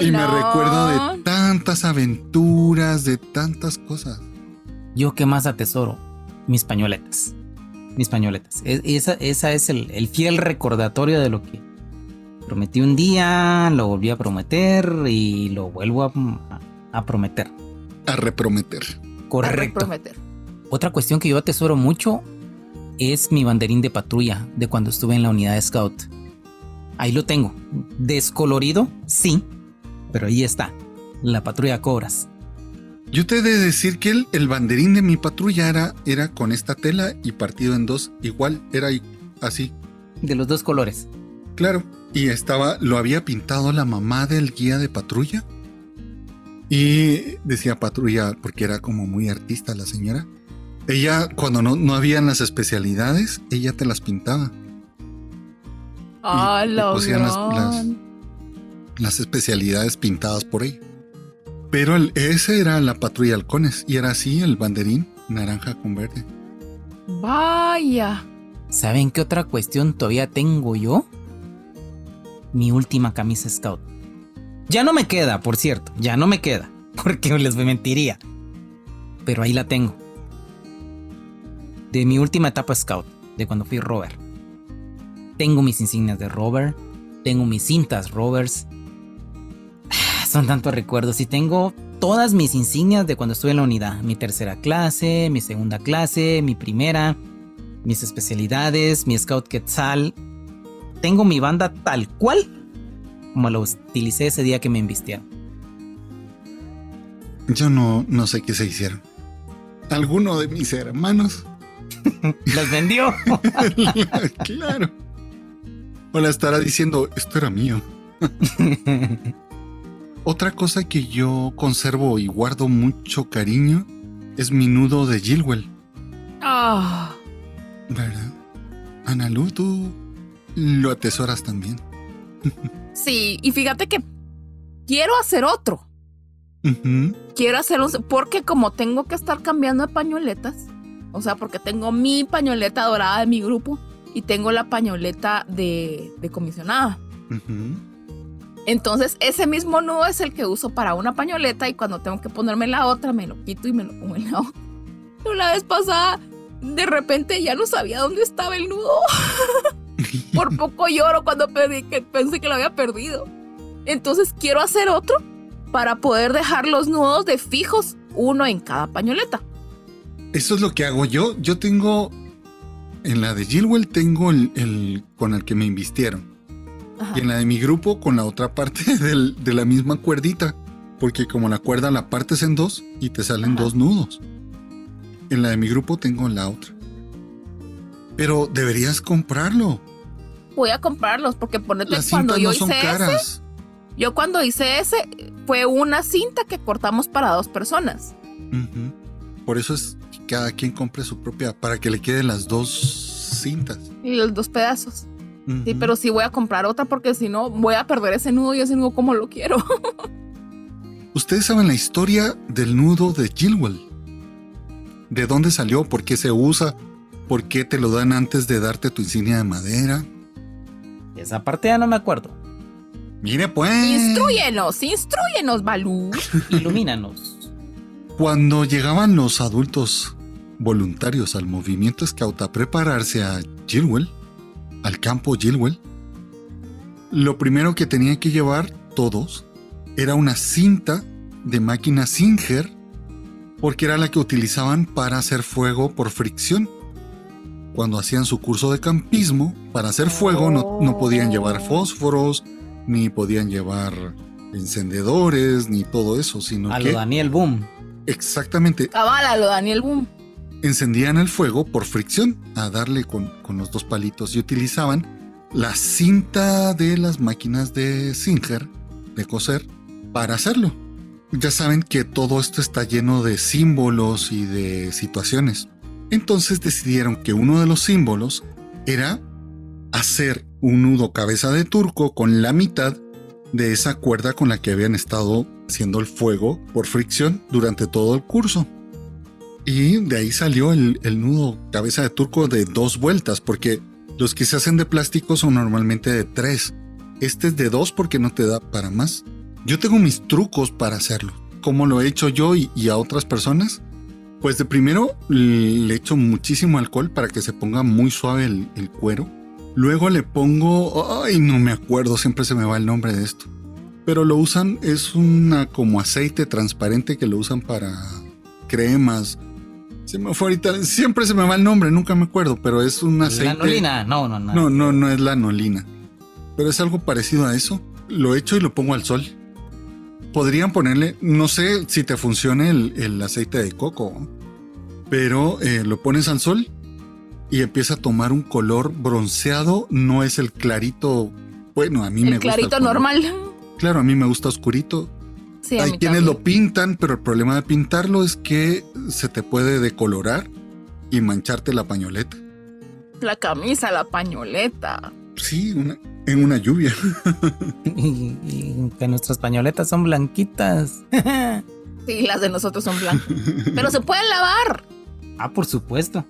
Y me no. recuerdo de tantas aventuras, de tantas cosas. Yo qué más atesoro. Mis pañoletas. Mis pañoletas. Es- esa, esa es el, el fiel recordatorio de lo que prometí un día, lo volví a prometer y lo vuelvo a, a prometer. A reprometer. A Correcto. reprometer. Otra cuestión que yo atesoro mucho es mi banderín de patrulla de cuando estuve en la unidad de scout. Ahí lo tengo. Descolorido, sí, pero ahí está. La patrulla Cobras. Yo te he de decir que el, el banderín de mi patrulla era, era con esta tela y partido en dos. Igual, era así, De los dos colores. claro. Y estaba, lo había pintado la mamá del guía de patrulla. Y decía patrulla porque era como muy artista la señora. Ella, cuando no, no habían las especialidades, ella te las pintaba. Ah, pusían las- las-. Las especialidades pintadas por ella. Pero el- ese era la patrulla halcones. Y era así el banderín, naranja con verde. Vaya. ¿Saben qué otra cuestión todavía tengo yo? Mi última camisa scout. Ya no me queda, por cierto, ya no me queda, porque les mentiría. Pero ahí la tengo. De mi última etapa scout, de cuando fui rover. Tengo mis insignias de rover, tengo mis cintas rovers. Son tantos recuerdos y tengo todas mis insignias de cuando estuve en la unidad. Mi tercera clase, mi segunda clase, mi primera, mis especialidades, mi Scout Quetzal. Tengo mi banda tal cual como la utilicé ese día que me invistieron. Yo no, no sé qué se hicieron. Alguno de mis hermanos. ¿Las vendió? claro. O la estará diciendo, esto era mío. Otra cosa que yo conservo y guardo mucho cariño es mi nudo de Gilwell, Ah. ¿verdad? Analu, tú lo atesoras también. Sí, y fíjate que quiero hacer otro. Ujú. Quiero hacer un... Porque como tengo que estar cambiando de pañoletas, o sea, porque tengo mi pañoleta dorada de mi grupo y tengo la pañoleta de, de comisionada. Ujú. Entonces, ese mismo nudo es el que uso para una pañoleta y cuando tengo que ponerme la otra, me lo quito y me lo pongo en la la vez pasada, de repente ya no sabía dónde estaba el nudo. Por poco lloro cuando que pensé que lo había perdido. Entonces, quiero hacer otro para poder dejar los nudos de fijos, uno en cada pañoleta. Eso es lo que hago yo. Yo tengo, en la de Gilwell tengo el, el con el que me invistieron. Ajá. Y en la de mi grupo con la otra parte del- de la misma cuerdita. Porque como la cuerda la partes en dos y te salen Ajá. dos nudos. En la de mi grupo tengo la otra. Pero deberías comprarlo. Voy a comprarlos porque ponete Las cuando yo no hice son ese, caras. yo cuando hice ese fue una cinta que cortamos para dos personas. Por eso es que cada quien compre su propia, para que le queden las dos cintas. Y los dos pedazos. Sí, pero sí voy a comprar otra porque si no voy a perder ese nudo y ese nudo como lo quiero. Ustedes saben la historia del nudo de Gilwell. ¿De dónde salió? ¿Por qué se usa? ¿Por qué te lo dan antes de darte tu insignia de madera? Esa parte ya no me acuerdo. Mire pues. Instruyenos, instruyenos, Balú. Ilumínanos. Cuando llegaban los adultos voluntarios al movimiento scout a prepararse a Gilwell, al campo Gilwell, lo primero que tenían que llevar todos era una cinta de máquina Singer, porque era la que utilizaban para hacer fuego por fricción. Cuando hacían su curso de campismo, para hacer fuego no, no podían llevar fósforos, ni podían llevar encendedores, ni todo eso, sino A que... lo Daniel Boom. Exactamente, Cabálalo, Daniel Boom. Encendían el fuego por fricción, a darle con, con los dos palitos y utilizaban la cinta de las máquinas de Singer, de coser, para hacerlo. Ya saben que todo esto está lleno de símbolos y de situaciones. Entonces decidieron que uno de los símbolos era hacer un nudo cabeza de turco con la mitad de esa cuerda con la que habían estado haciendo el fuego por fricción durante todo el curso. Y de ahí salió el, el nudo cabeza de turco de dos vueltas, porque los que se hacen de plástico son normalmente de tres. Este es de dos porque no te da para más. Yo tengo mis trucos para hacerlo. ¿Cómo lo he hecho yo y, a otras personas? Pues de primero le echo muchísimo alcohol para que se ponga muy suave el cuero. Luego le pongo... Ay, no me acuerdo, siempre se me va el nombre de esto. Pero lo usan, es una como aceite transparente que lo usan para cremas. Se me fue ahorita, siempre se me va el nombre, nunca me acuerdo, pero es un aceite... Lanolina. No, no, no. No, no, no es la anolina. Pero es algo parecido a eso. Lo echo y lo pongo al sol. Podrían ponerle, no sé si te funcione el, el aceite de coco, pero eh, lo pones al sol y empieza a tomar un color bronceado. No es el clarito. Bueno, a mí me El gusta. clarito color. normal. Claro, a mí me gusta oscurito. Sí, Hay quienes también. lo pintan, pero el problema de pintarlo es que se te puede decolorar y mancharte la pañoleta. La camisa, la pañoleta. Sí, una- en una lluvia. Y, y que nuestras pañoletas son blanquitas. Sí, las de nosotros son blancas. Pero se pueden lavar. ah, por supuesto.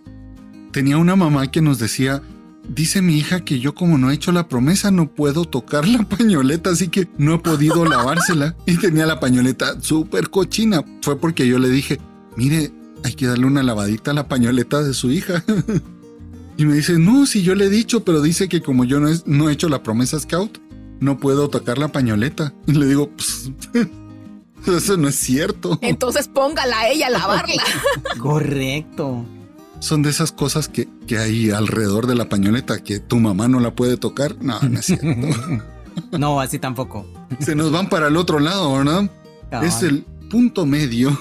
Tenía una mamá que nos decía, dice mi hija que yo como no he hecho la promesa no puedo tocar la pañoleta, así que no he podido lavársela. Y tenía la pañoleta súper cochina. Fue porque yo le dije, mire, hay que darle una lavadita a la pañoleta de su hija. Y me dice, no, si yo le he dicho, pero dice que como yo no, es- no he hecho la promesa scout, no puedo tocar la pañoleta. Y le digo, pues, eso no es cierto. Entonces póngala a ella a lavarla. Correcto. Son de esas cosas que, que hay alrededor de la pañoleta que tu mamá no la puede tocar. No, no es cierto. No, así tampoco. Se nos van para el otro lado, ¿verdad? Cabal. Es el punto medio.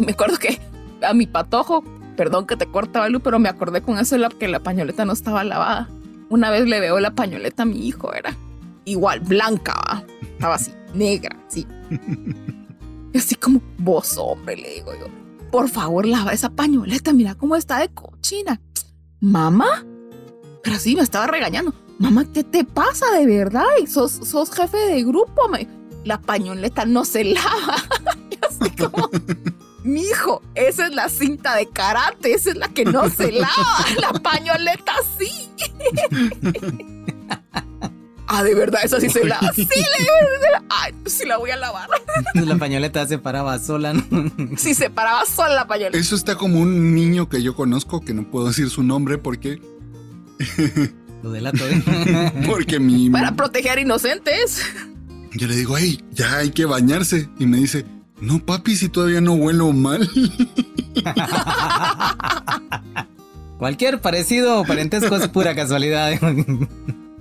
me acuerdo que a mi patojo, perdón que te corta, Lu, pero me acordé con eso que la pañoleta no estaba lavada. Una vez le veo la pañoleta a mi hijo, era igual, blanca, ¿va? estaba así, negra, sí. Y así como, vos, hombre, le digo yo, por favor, lava esa pañoleta, mira cómo está de cochina. Mamá, pero sí, me estaba regañando. Mamá, ¿qué te pasa de verdad? Y sos, sos jefe de grupo. me- La pañoleta no se lava. Así como, mi hijo, esa es la cinta de karate, esa es la que no se lava. La pañoleta sí. Ah, de verdad, esa sí se lava. Sí, le digo, se la- Ay, sí la voy a lavar. La pañoleta se paraba sola. ¿no? Si se paraba sola la pañoleta. Eso está como un niño que yo conozco, que no puedo decir su nombre porque, Lo delato, ¿eh? porque mi... Para proteger inocentes. Yo le digo, ay, ya hay que bañarse. Y me dice, no papi, si todavía no huelo mal. Cualquier parecido o parentesco es pura casualidad.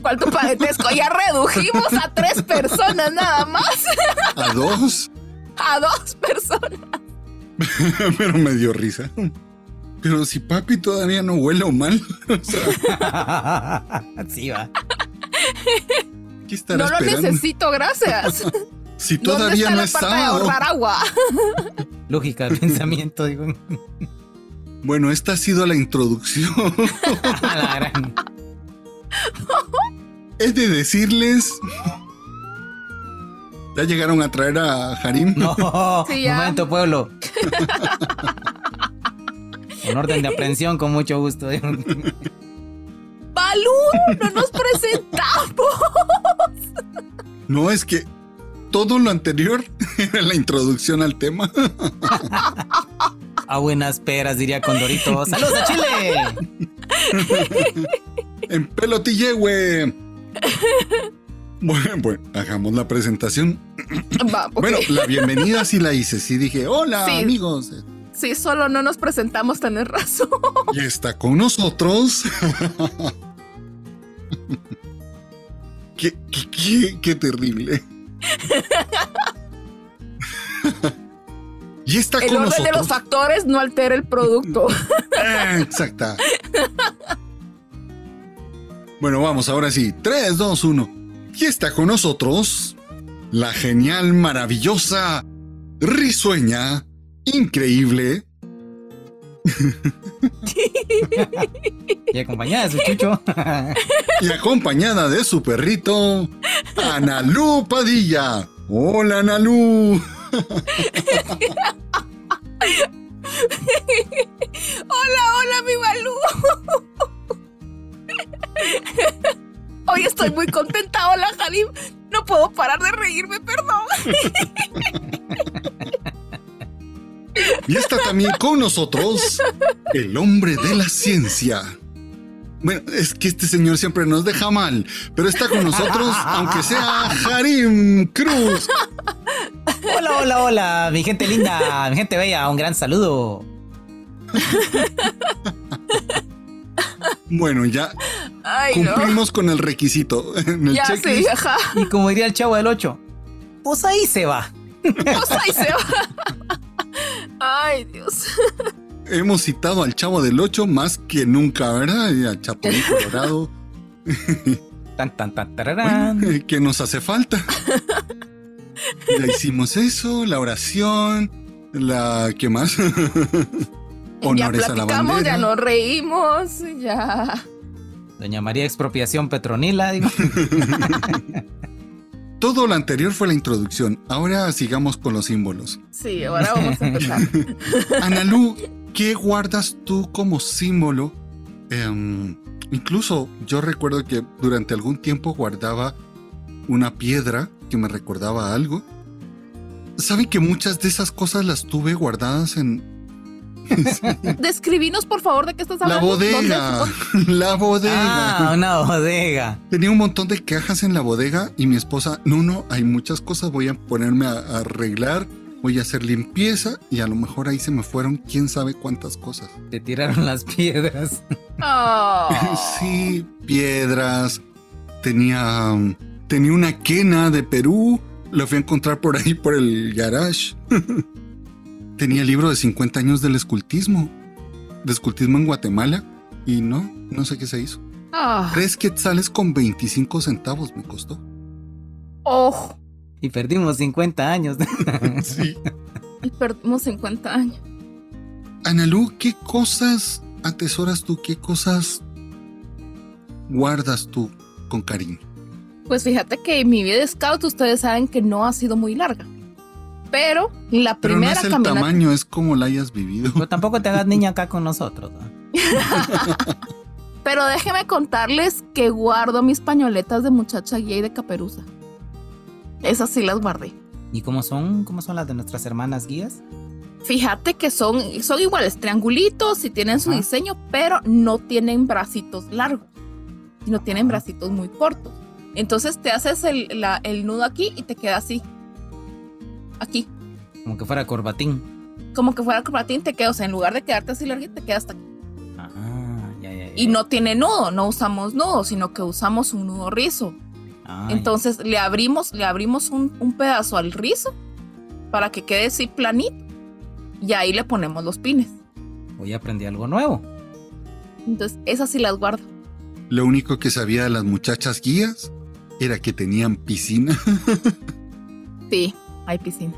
¿Cuál tu parentesco? Ya redujimos a tres personas nada más. A dos. A dos personas. Pero me dio risa. Pero si papi todavía no huelo mal, o sea, sí, va. ¿qué estará No lo esperando? necesito, gracias. Si ¿Dónde todavía está no la es parte de sábado. ahorrar agua? Lógica de pensamiento, digo. Bueno, esta ha sido la introducción. A la gran. He de decirles. ¿Ya llegaron a traer a Harim? No, Sí, ya. momento, pueblo. En orden de aprehensión, con mucho gusto. Balú, no nos presentamos. No, es que todo lo anterior era la introducción al tema. A buenas peras, diría Condorito. ¡Saludos a Chile! en pelotille, güey. Bueno, bueno, hagamos la presentación. Va. Bueno, la bienvenida sí la hice. Sí dije, hola Sí. amigos. Sí, solo no nos presentamos, tenés razón. Y está con nosotros. qué, qué, qué, qué terrible. y está El con orden de los factores no altera el producto. Exacta. Bueno, vamos, ahora sí. 3, 2, 1. Y está con nosotros la genial, maravillosa, risueña, increíble. Y acompañada de su chucho. y acompañada de su perrito, Analú Padilla. Hola, Analú. Hola, hola, mi Balú. Hoy estoy muy contenta. Hola, Jalim. No puedo parar de reírme, perdón. Y está también con nosotros el hombre de la ciencia. Bueno, es que este señor siempre nos deja mal, pero está con nosotros, aunque sea Harim Cruz. Hola, hola, hola, mi gente linda, mi gente bella, un gran saludo. Bueno, ya Ay, no. cumplimos con el requisito en el Ya checklist. sí, ajá. Y como diría el chavo del 8, pues ahí se va. Pues ahí se va. Ay, Dios. Hemos citado al Chavo del 8 más que nunca, ¿verdad? Y al Chapulín Colorado, Tan, tan, tan, tararán. eh, que nos hace falta. Ya hicimos eso, la oración, la... ¿qué más? Ya Honores a la platicamos, bandera. ya nos reímos, ya. Doña María Expropiación Petronila, digo. Todo lo anterior fue la introducción. Ahora sigamos con los símbolos. Sí, ahora vamos a empezar. Analú, ¿qué guardas tú como símbolo? Em, incluso yo recuerdo que durante algún tiempo guardaba una piedra que me recordaba algo. ¿Saben que muchas de esas cosas las tuve guardadas en Describinos, por favor, de qué estás la hablando. bodega? ¿Dónde- La bodega. Ah, una bodega. Tenía un montón de cajas en la bodega y mi esposa, no, no, hay muchas cosas, voy a ponerme a, a arreglar, voy a hacer limpieza y a lo mejor ahí se me fueron quién sabe cuántas cosas. Te tiraron las piedras. Oh. Sí, piedras, tenía, tenía una quena de Perú, la fui a encontrar por ahí por el garage. Tenía el libro de 50 años del escultismo, de escultismo en Guatemala y no, no sé qué se hizo. Ah. Tres quetzales con 25 centavos me costó. Oh. Y perdimos 50 años. Sí. Y perdimos 50 años. Analú, ¿qué cosas atesoras tú? ¿Qué cosas guardas tú con cariño? Pues fíjate que mi vida de scout, ustedes saben que no ha sido muy larga. Pero la Pero no primera es el caminata. tamaño, es como la hayas vivido. Pero tampoco te hagas niña acá con nosotros. ¿no? Pero déjenme contarles que guardo mis pañoletas de muchacha guía y de caperuza. Esas sí las guardé. ¿Y cómo son? ¿Cómo son las de nuestras hermanas guías? Fíjate que son, son iguales, triangulitos y tienen su Ajá. diseño, pero no tienen bracitos largos, sino tienen Ajá. bracitos muy cortos. Entonces te haces el, la- el nudo aquí y te queda así. Aquí. Como que fuera corbatín. Como que fuera corbatín, te queda, o sea, en lugar de quedarte así larguito, te queda hasta aquí. Ah, ya, ya, ya. Y no tiene nudo, no usamos nudo, sino que usamos un nudo rizo. Ay, Entonces le abrimos, le abrimos un, un pedazo al rizo para que quede así planito. Y ahí le ponemos los pines. Hoy aprendí algo nuevo. Entonces, esas sí las guardo. Lo único que sabía de las muchachas guías era que tenían piscina. Sí, hay piscina.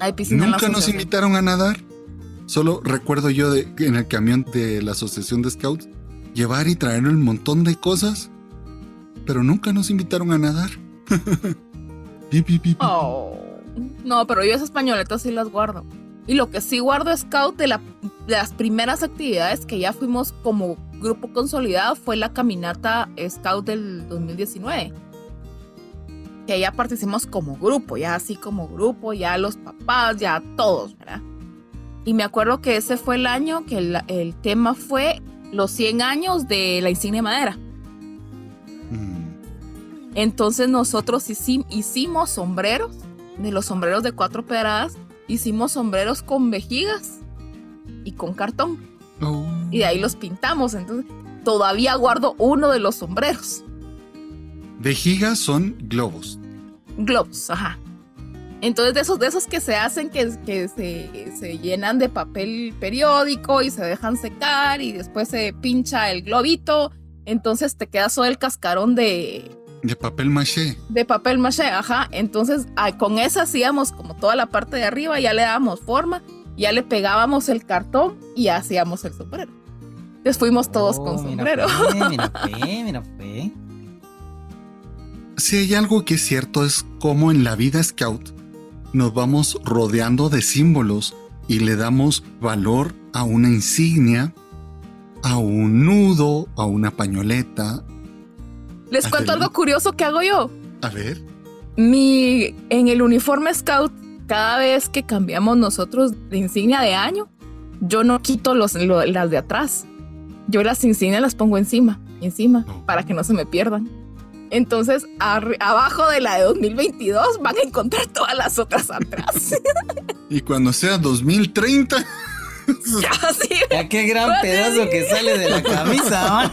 Hay piscina en la Nunca nos invitaron a nadar. Solo recuerdo yo de, en el camión de la Asociación de Scouts llevar y traer un montón de cosas, pero nunca nos invitaron a nadar. Pi, pi, pi, pi. Oh. No, pero yo esas pañoletas sí las guardo. Y lo que sí guardo scout de, la- de las primeras actividades que ya fuimos como grupo consolidado fue la caminata scout del 2019. Que ya participamos como grupo, ya así como grupo, ya los papás, ya todos, ¿verdad? Y me acuerdo que ese fue el año que el, el tema fue los 100 años de la insignia madera. Mm. Entonces nosotros hicim- hicimos sombreros, de los sombreros de cuatro pedradas, hicimos sombreros con vejigas y con cartón. Oh. Y de ahí los pintamos. Entonces todavía guardo uno de los sombreros. Vejigas son globos. Globos, ajá. Entonces de esos, de esos que se hacen, que, que se, se llenan de papel periódico y se dejan secar y después se pincha el globito. Entonces te queda solo el cascarón de, De papel maché. de papel maché, ajá. Entonces con esa hacíamos como toda la parte de arriba, ya le dábamos forma, ya le pegábamos el cartón y hacíamos el sombrero. Entonces fuimos todos Oh, con mira sombrero. pues, Mira, fe, mira, fe. Si hay algo que es cierto es cómo en la vida scout nos vamos rodeando de símbolos y le damos valor a una insignia, a un nudo, a una pañoleta. Les cuento algo curioso que hago yo. A ver, Mi, en el uniforme scout, cada vez que cambiamos nosotros de insignia de año, yo no quito los, lo- las de atrás. Yo las insignias las pongo encima, encima, para que no se me pierdan. Entonces, abajo de la de 2022 van a encontrar todas las otras atrás. y cuando sea 2030, ya, sí. Ya qué gran Pues, pedazo que sale de la camisa.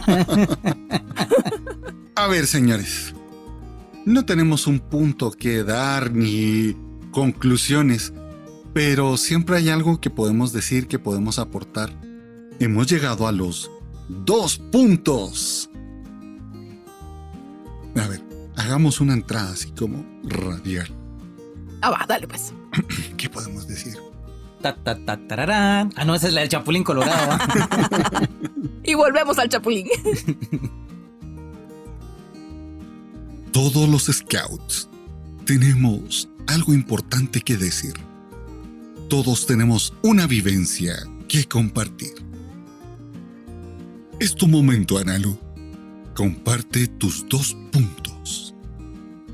A ver, señores, no tenemos un punto que dar ni conclusiones, pero siempre hay algo que podemos decir que podemos aportar. Hemos llegado a los dos puntos. A ver, hagamos una entrada así como radial. Ah, va, dale pues. ¿Qué podemos decir? Ta, ta, ta, tararán. Ah, no, esa es la del Chapulín Colorado. Y volvemos al chapulín. Todos los scouts tenemos algo importante que decir. Todos tenemos una vivencia que compartir. Es tu momento, Analu. Comparte tus dos puntos.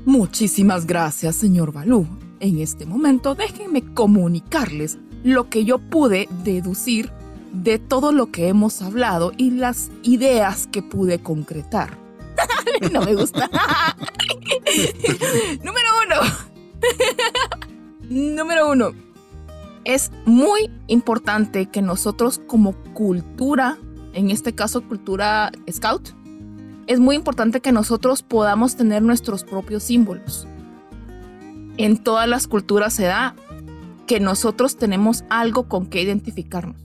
Muchísimas gracias, señor Balú. En este momento déjenme comunicarles lo que yo pude deducir de todo lo que hemos hablado y las ideas que pude concretar. no me gusta. Número uno. Número uno. Es muy importante que nosotros como cultura, en este caso cultura scout, es muy importante que nosotros podamos tener nuestros propios símbolos. En todas las culturas se da que nosotros tenemos algo con que identificarnos.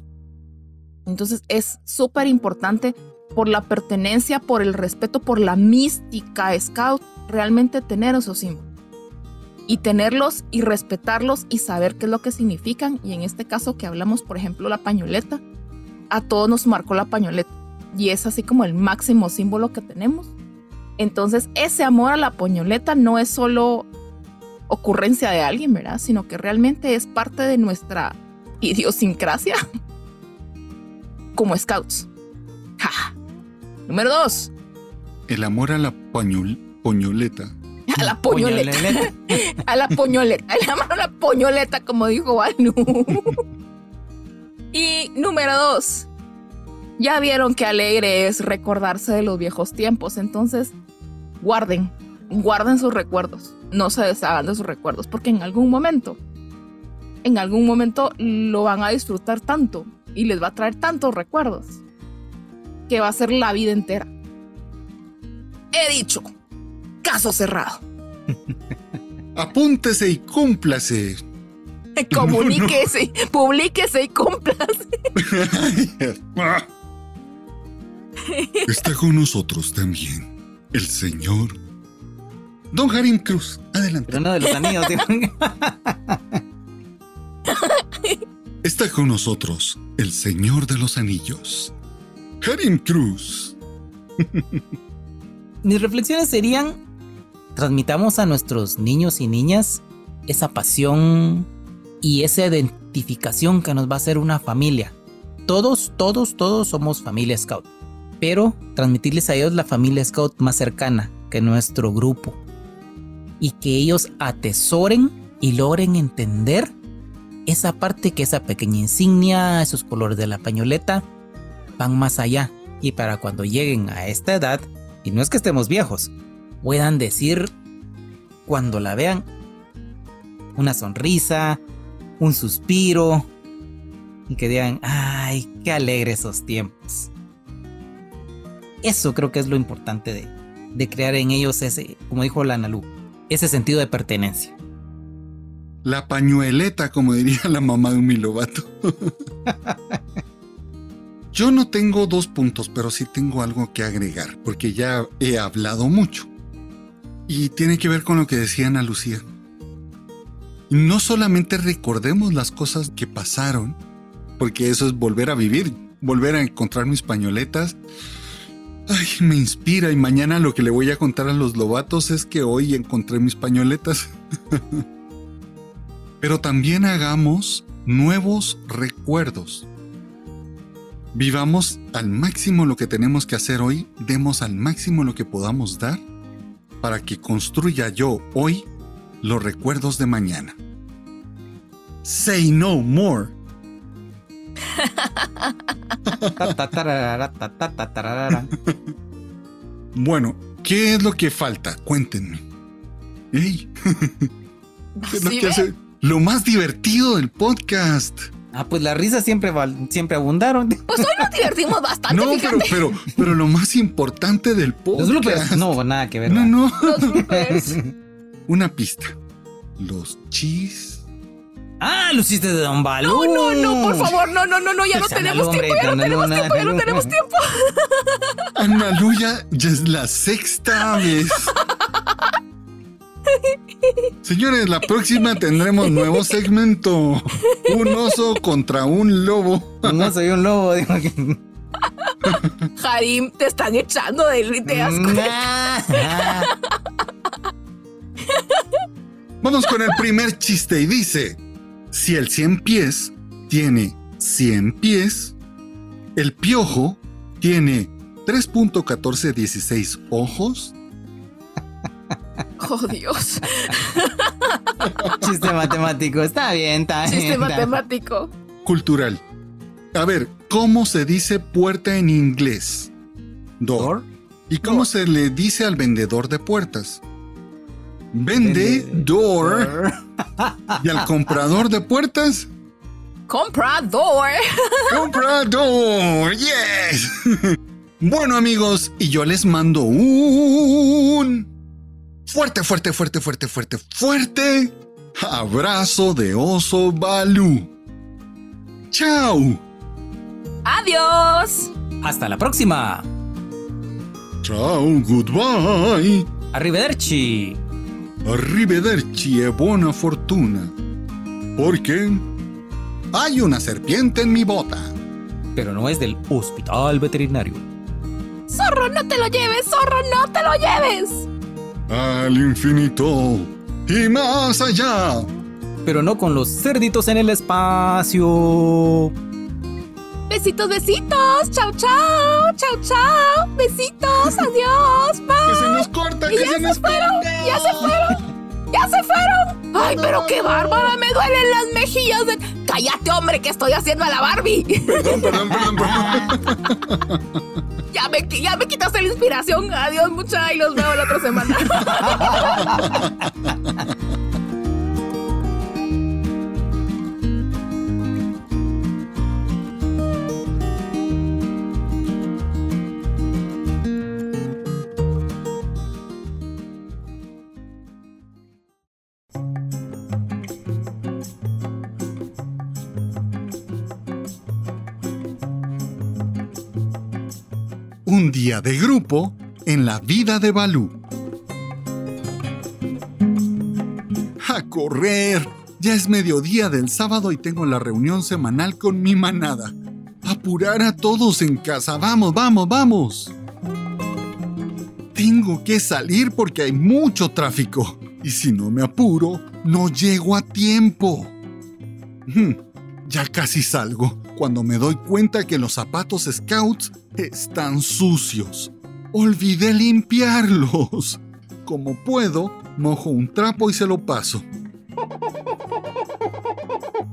Entonces es súper importante por la pertenencia, por el respeto, por la mística scout, realmente tener esos símbolos. Y tenerlos y respetarlos y saber qué es lo que significan. Y en este caso que hablamos, por ejemplo, la pañoleta, a todos nos marcó la pañoleta y es así como el máximo símbolo que tenemos. Entonces, ese amor a la pañoleta no es solo ocurrencia de alguien, ¿verdad? Sino que realmente es parte de nuestra idiosincrasia como scouts. Ja. Número dos, El amor a la pañol- poñoleta. a la poñoleta. A la poñoleta. El amor a la poñoleta, como dijo Banu. y número dos, ya vieron que alegre es recordarse de los viejos tiempos. Entonces, guarden, guarden sus recuerdos. No se deshagan de sus recuerdos, porque en algún momento, en algún momento lo van a disfrutar tanto y les va a traer tantos recuerdos que va a ser la vida entera. He dicho, caso cerrado. Apúntese y cúmplase. Comuníquese, publíquese y cúmplase. Está con nosotros también el señor Don Harim Cruz. Adelante. Pero no de los anillos, tío. Está con nosotros el señor de los anillos, Harim Cruz. Mis reflexiones serían, transmitamos a nuestros niños y niñas esa pasión y esa identificación que nos va a hacer una familia. Todos, todos, todos somos familia Scout, pero transmitirles a ellos la familia Scout más cercana que nuestro grupo y que ellos atesoren y logren entender esa parte que esa pequeña insignia, esos colores de la pañoleta, van más allá. Y para cuando lleguen a esta edad, y no es que estemos viejos, puedan decir, cuando la vean, una sonrisa, un suspiro, y que digan, ay, qué alegre esos tiempos. Eso creo que es lo importante de, de crear en ellos ese, como dijo la Analu, ese sentido de pertenencia. La pañueleta, como diría la mamá de un milovato. Yo no tengo dos puntos, pero sí tengo algo que agregar, porque ya he hablado mucho. Y tiene que ver con lo que decía Ana Lucía. No solamente recordemos las cosas que pasaron, porque eso es volver a vivir, volver a encontrar mis pañoletas. Ay, me inspira y mañana lo que le voy a contar a los lobatos es que hoy encontré mis pañoletas. Pero también hagamos nuevos recuerdos. Vivamos al máximo lo que tenemos que hacer hoy, demos al máximo lo que podamos dar para que construya yo hoy los recuerdos de mañana. Say no more. Bueno, ¿qué es lo que falta? Cuéntenme. Ey. ¿Qué es lo, ¿Sí que ve? hace? lo más divertido del podcast. Ah, pues las risas siempre, siempre abundaron. Pues hoy nos divertimos bastante, No, pero, pero, pero lo más importante del podcast. Los bloopers, no, nada que ver. No, no. Los bloopers. Una pista. Los chis. Ah, lo hiciste de Don Balú. No, no, no, por favor, no, no, no, no, ya no tenemos hombre, tiempo, ya no tenemos tiempo, ya no tenemos tiempo. Ana Luya, ya es la sexta vez. Señores, la próxima tendremos nuevo segmento. Un oso contra un lobo. No soy un lobo, digo que. Harim, te están echando de, de asco. Ah, Vamos con el primer chiste y dice, si el 100 pies tiene 100 pies, el piojo tiene 3.1416 ojos. Oh, Dios. Chiste matemático, está bien, está bien. Chiste matemático. Cultural. A ver, ¿cómo se dice puerta en inglés? Door. ¿Y cómo se le dice al vendedor de puertas? Vendedor. ¿Y al comprador de puertas? Comprador. ¡Comprador! ¡Yes! Bueno amigos, y yo les mando un fuerte, fuerte, fuerte, fuerte, fuerte, fuerte abrazo de oso Balú. ¡Chao! Adiós. Hasta la próxima. ¡Chao! ¡Goodbye! Arrivederci. Arrivederci e buona fortuna. Porque hay una serpiente en mi bota. Pero no es del hospital veterinario. Zorro, no te lo lleves, zorro, no te lo lleves. Al infinito y más allá. Pero no con los cerditos en el espacio. Besitos, besitos. Chao, chao. Chao, chao. Besitos. Adiós. Que Bye. se nos corta, que ya se se nos fueron. corta. Ya se fueron. Ya se fueron. Ay, pero qué bárbara. Me duelen las mejillas. de- Cállate, hombre, que estoy haciendo a la Barbie. Perdón, perdón, perdón, perdón. ya, me, ya me quitaste la inspiración. Adiós, mucha. Y los veo la otra semana. Día de grupo en la vida de Balú. A correr. Ya es mediodía del sábado y tengo la reunión semanal con mi manada. Apurar a todos en casa. Vamos, vamos, vamos. Tengo que salir porque hay mucho tráfico. Y si no me apuro, no llego a tiempo. Hmm, ya casi salgo cuando me doy cuenta que los zapatos Scouts están sucios. Olvidé limpiarlos. Como puedo, mojo un trapo y se lo paso.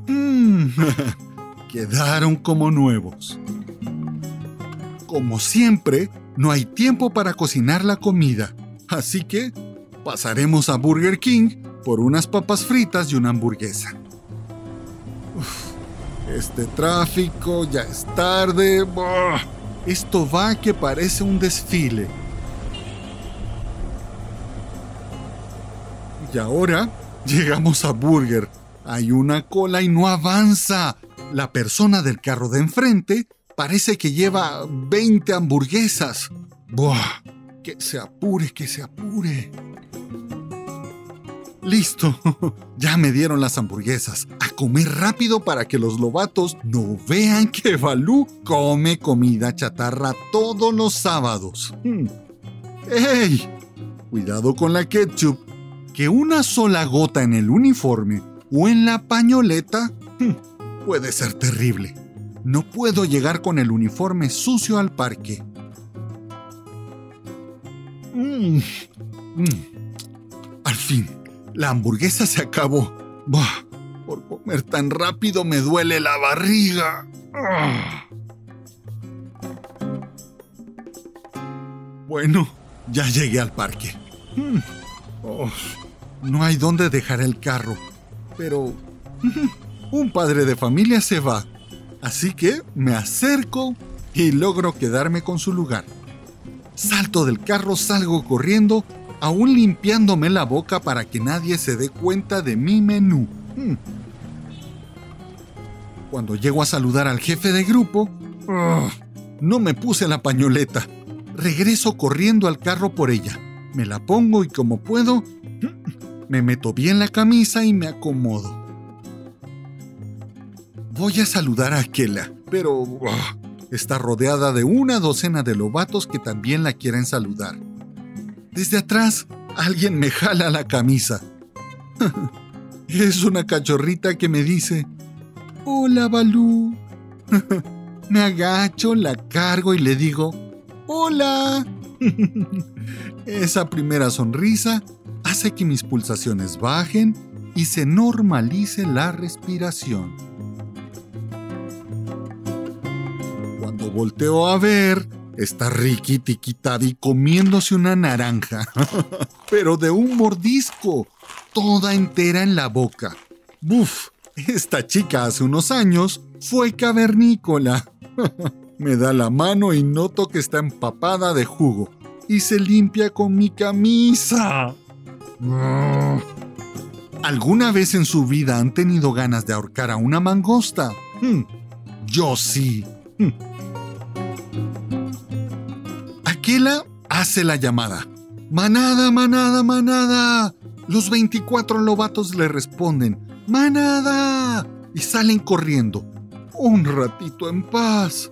Mm, Quedaron como nuevos. Como siempre, no hay tiempo para cocinar la comida, así que pasaremos a Burger King por unas papas fritas y una hamburguesa. este tráfico ya es tarde. Esto va que parece un desfile. Y ahora llegamos a Burger. Hay una cola y no avanza. La persona del carro de enfrente parece que lleva 20 hamburguesas. ¡Buah! Que se apure, que se apure. Listo, ya me dieron las hamburguesas. A comer rápido para que los lobatos no vean que Balú come comida chatarra todos los sábados. Hmm. ¡Ey! Cuidado con la ketchup, que una sola gota en el uniforme o en la pañoleta hmm, puede ser terrible. No puedo llegar con el uniforme sucio al parque. Mm, mm. Al fin, la hamburguesa se acabó. Por comer tan rápido me duele la barriga. Ah. Bueno, ya llegué al parque. Hmm. Oh, no hay dónde dejar el carro, pero un padre de familia se va, así que me acerco y logro quedarme con su lugar. Salto del carro, salgo corriendo aún limpiándome la boca para que nadie se dé cuenta de mi menú. Hmm. Cuando llego a saludar al jefe de grupo, ah, no me puse la pañoleta. Regreso corriendo al carro por ella. Me la pongo y como puedo, me meto bien la camisa y me acomodo. Voy a saludar a Akela, pero ah, está rodeada de una docena de lobatos que también la quieren saludar. Desde atrás, alguien me jala la camisa. es una cachorrita que me dice, Hola, Balú. me agacho, la cargo y le digo, Hola. Esa primera sonrisa hace que mis pulsaciones bajen y se normalice la respiración. Cuando volteo a ver, Está Ricky Tikitabi comiéndose una naranja, pero de un mordisco, toda entera en la boca. Buf, esta chica hace unos años fue cavernícola. Me da la mano y noto que está empapada de jugo y se limpia con mi camisa. ¿Alguna vez en su vida han tenido ganas de ahorcar a una mangosta? Hmm, yo sí. Aquila hace la llamada. Manada, manada, manada. Los 24 lobatos le responden, manada. Y salen corriendo. Un ratito en paz.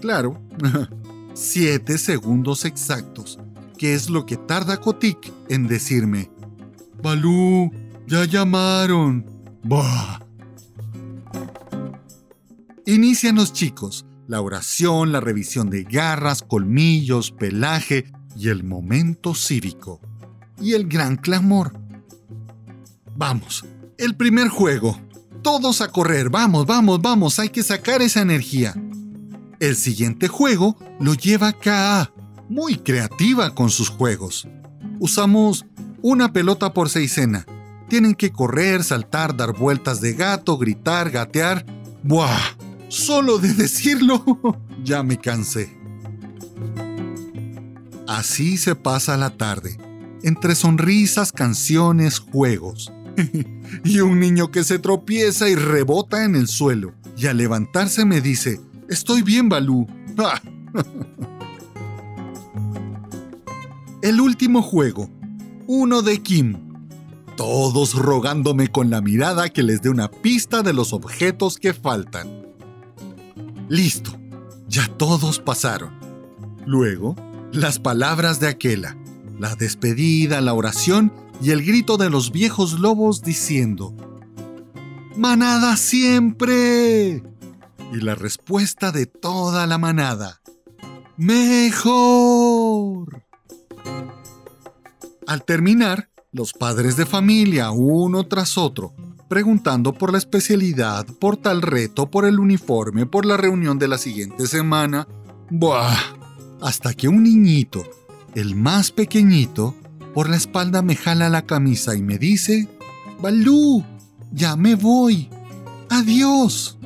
Claro, siete segundos exactos, que es lo que tarda Kotik en decirme, Balú, ya llamaron. Bah. Inician los chicos, la oración, la revisión de garras, colmillos, pelaje y el momento cívico. Y el gran clamor. Vamos, el primer juego. Todos a correr, vamos, vamos, vamos, hay que sacar esa energía. El siguiente juego lo lleva K.A., muy creativa con sus juegos. Usamos una pelota por seisena. Tienen que correr, saltar, dar vueltas de gato, gritar, gatear. ¡Buah! Solo de decirlo, ya me cansé. Así se pasa la tarde, entre sonrisas, canciones, juegos. y un niño que se tropieza y rebota en el suelo. Y al levantarse me dice, estoy bien, Balú. el último juego, uno de Kim. Todos rogándome con la mirada que les dé una pista de los objetos que faltan. Listo, ya todos pasaron. Luego, las palabras de Aquela, la despedida, la oración y el grito de los viejos lobos diciendo, ¡Manada siempre! Y la respuesta de toda la manada, ¡Mejor! Al terminar, los padres de familia, uno tras otro, preguntando por la especialidad, por tal reto, por el uniforme, por la reunión de la siguiente semana. Buah. Hasta que un niñito, el más pequeñito, por la espalda me jala la camisa y me dice, Balú, ya me voy. Adiós.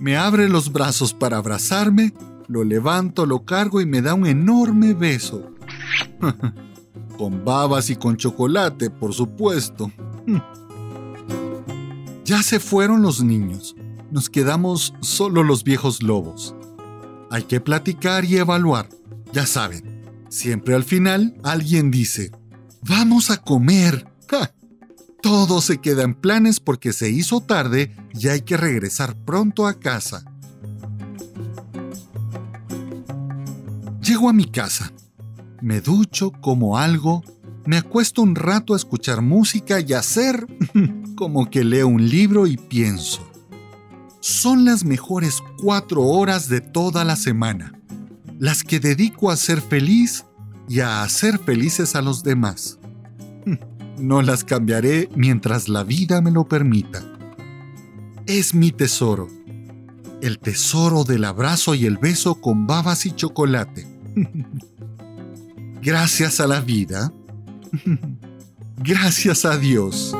Me abre los brazos para abrazarme, lo levanto, lo cargo y me da un enorme beso. con babas y con chocolate, por supuesto. ya se fueron los niños. Nos quedamos solo los viejos lobos. Hay que platicar y evaluar. Ya saben, siempre al final alguien dice, vamos a comer. Todo se queda en planes porque se hizo tarde y hay que regresar pronto a casa. Llego a mi casa me ducho, como algo, me acuesto un rato a escuchar música y hacer como que leo un libro y pienso. Son las mejores cuatro horas de toda la semana, las que dedico a ser feliz y a hacer felices a los demás. No las cambiaré mientras la vida me lo permita. Es mi tesoro, el tesoro del abrazo y el beso con babas y chocolate. gracias a la vida, gracias a Dios.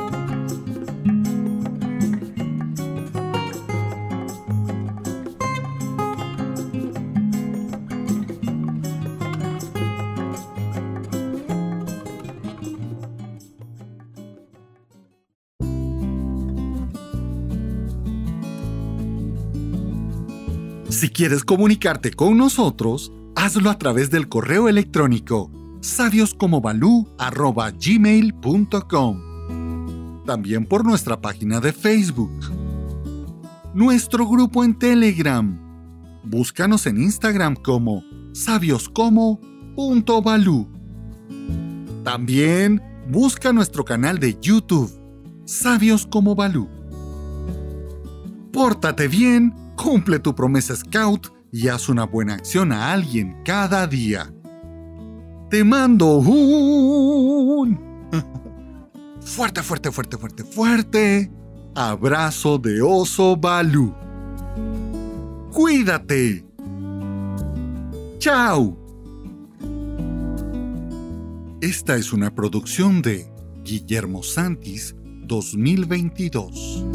Si quieres comunicarte con nosotros, hazlo a través del correo electrónico sabioscomobalú.gmail.com También por nuestra página de Facebook. Nuestro grupo en Telegram. Búscanos en Instagram como sabioscomo.balú. También busca nuestro canal de YouTube, Sabios como Balú. Pórtate bien, cumple tu promesa Scout y haz una buena acción a alguien cada día. Te mando un fuerte, fuerte, fuerte, fuerte, fuerte abrazo de oso Balú. Cuídate. Chao. Esta es una producción de Guillermo Santis 2022.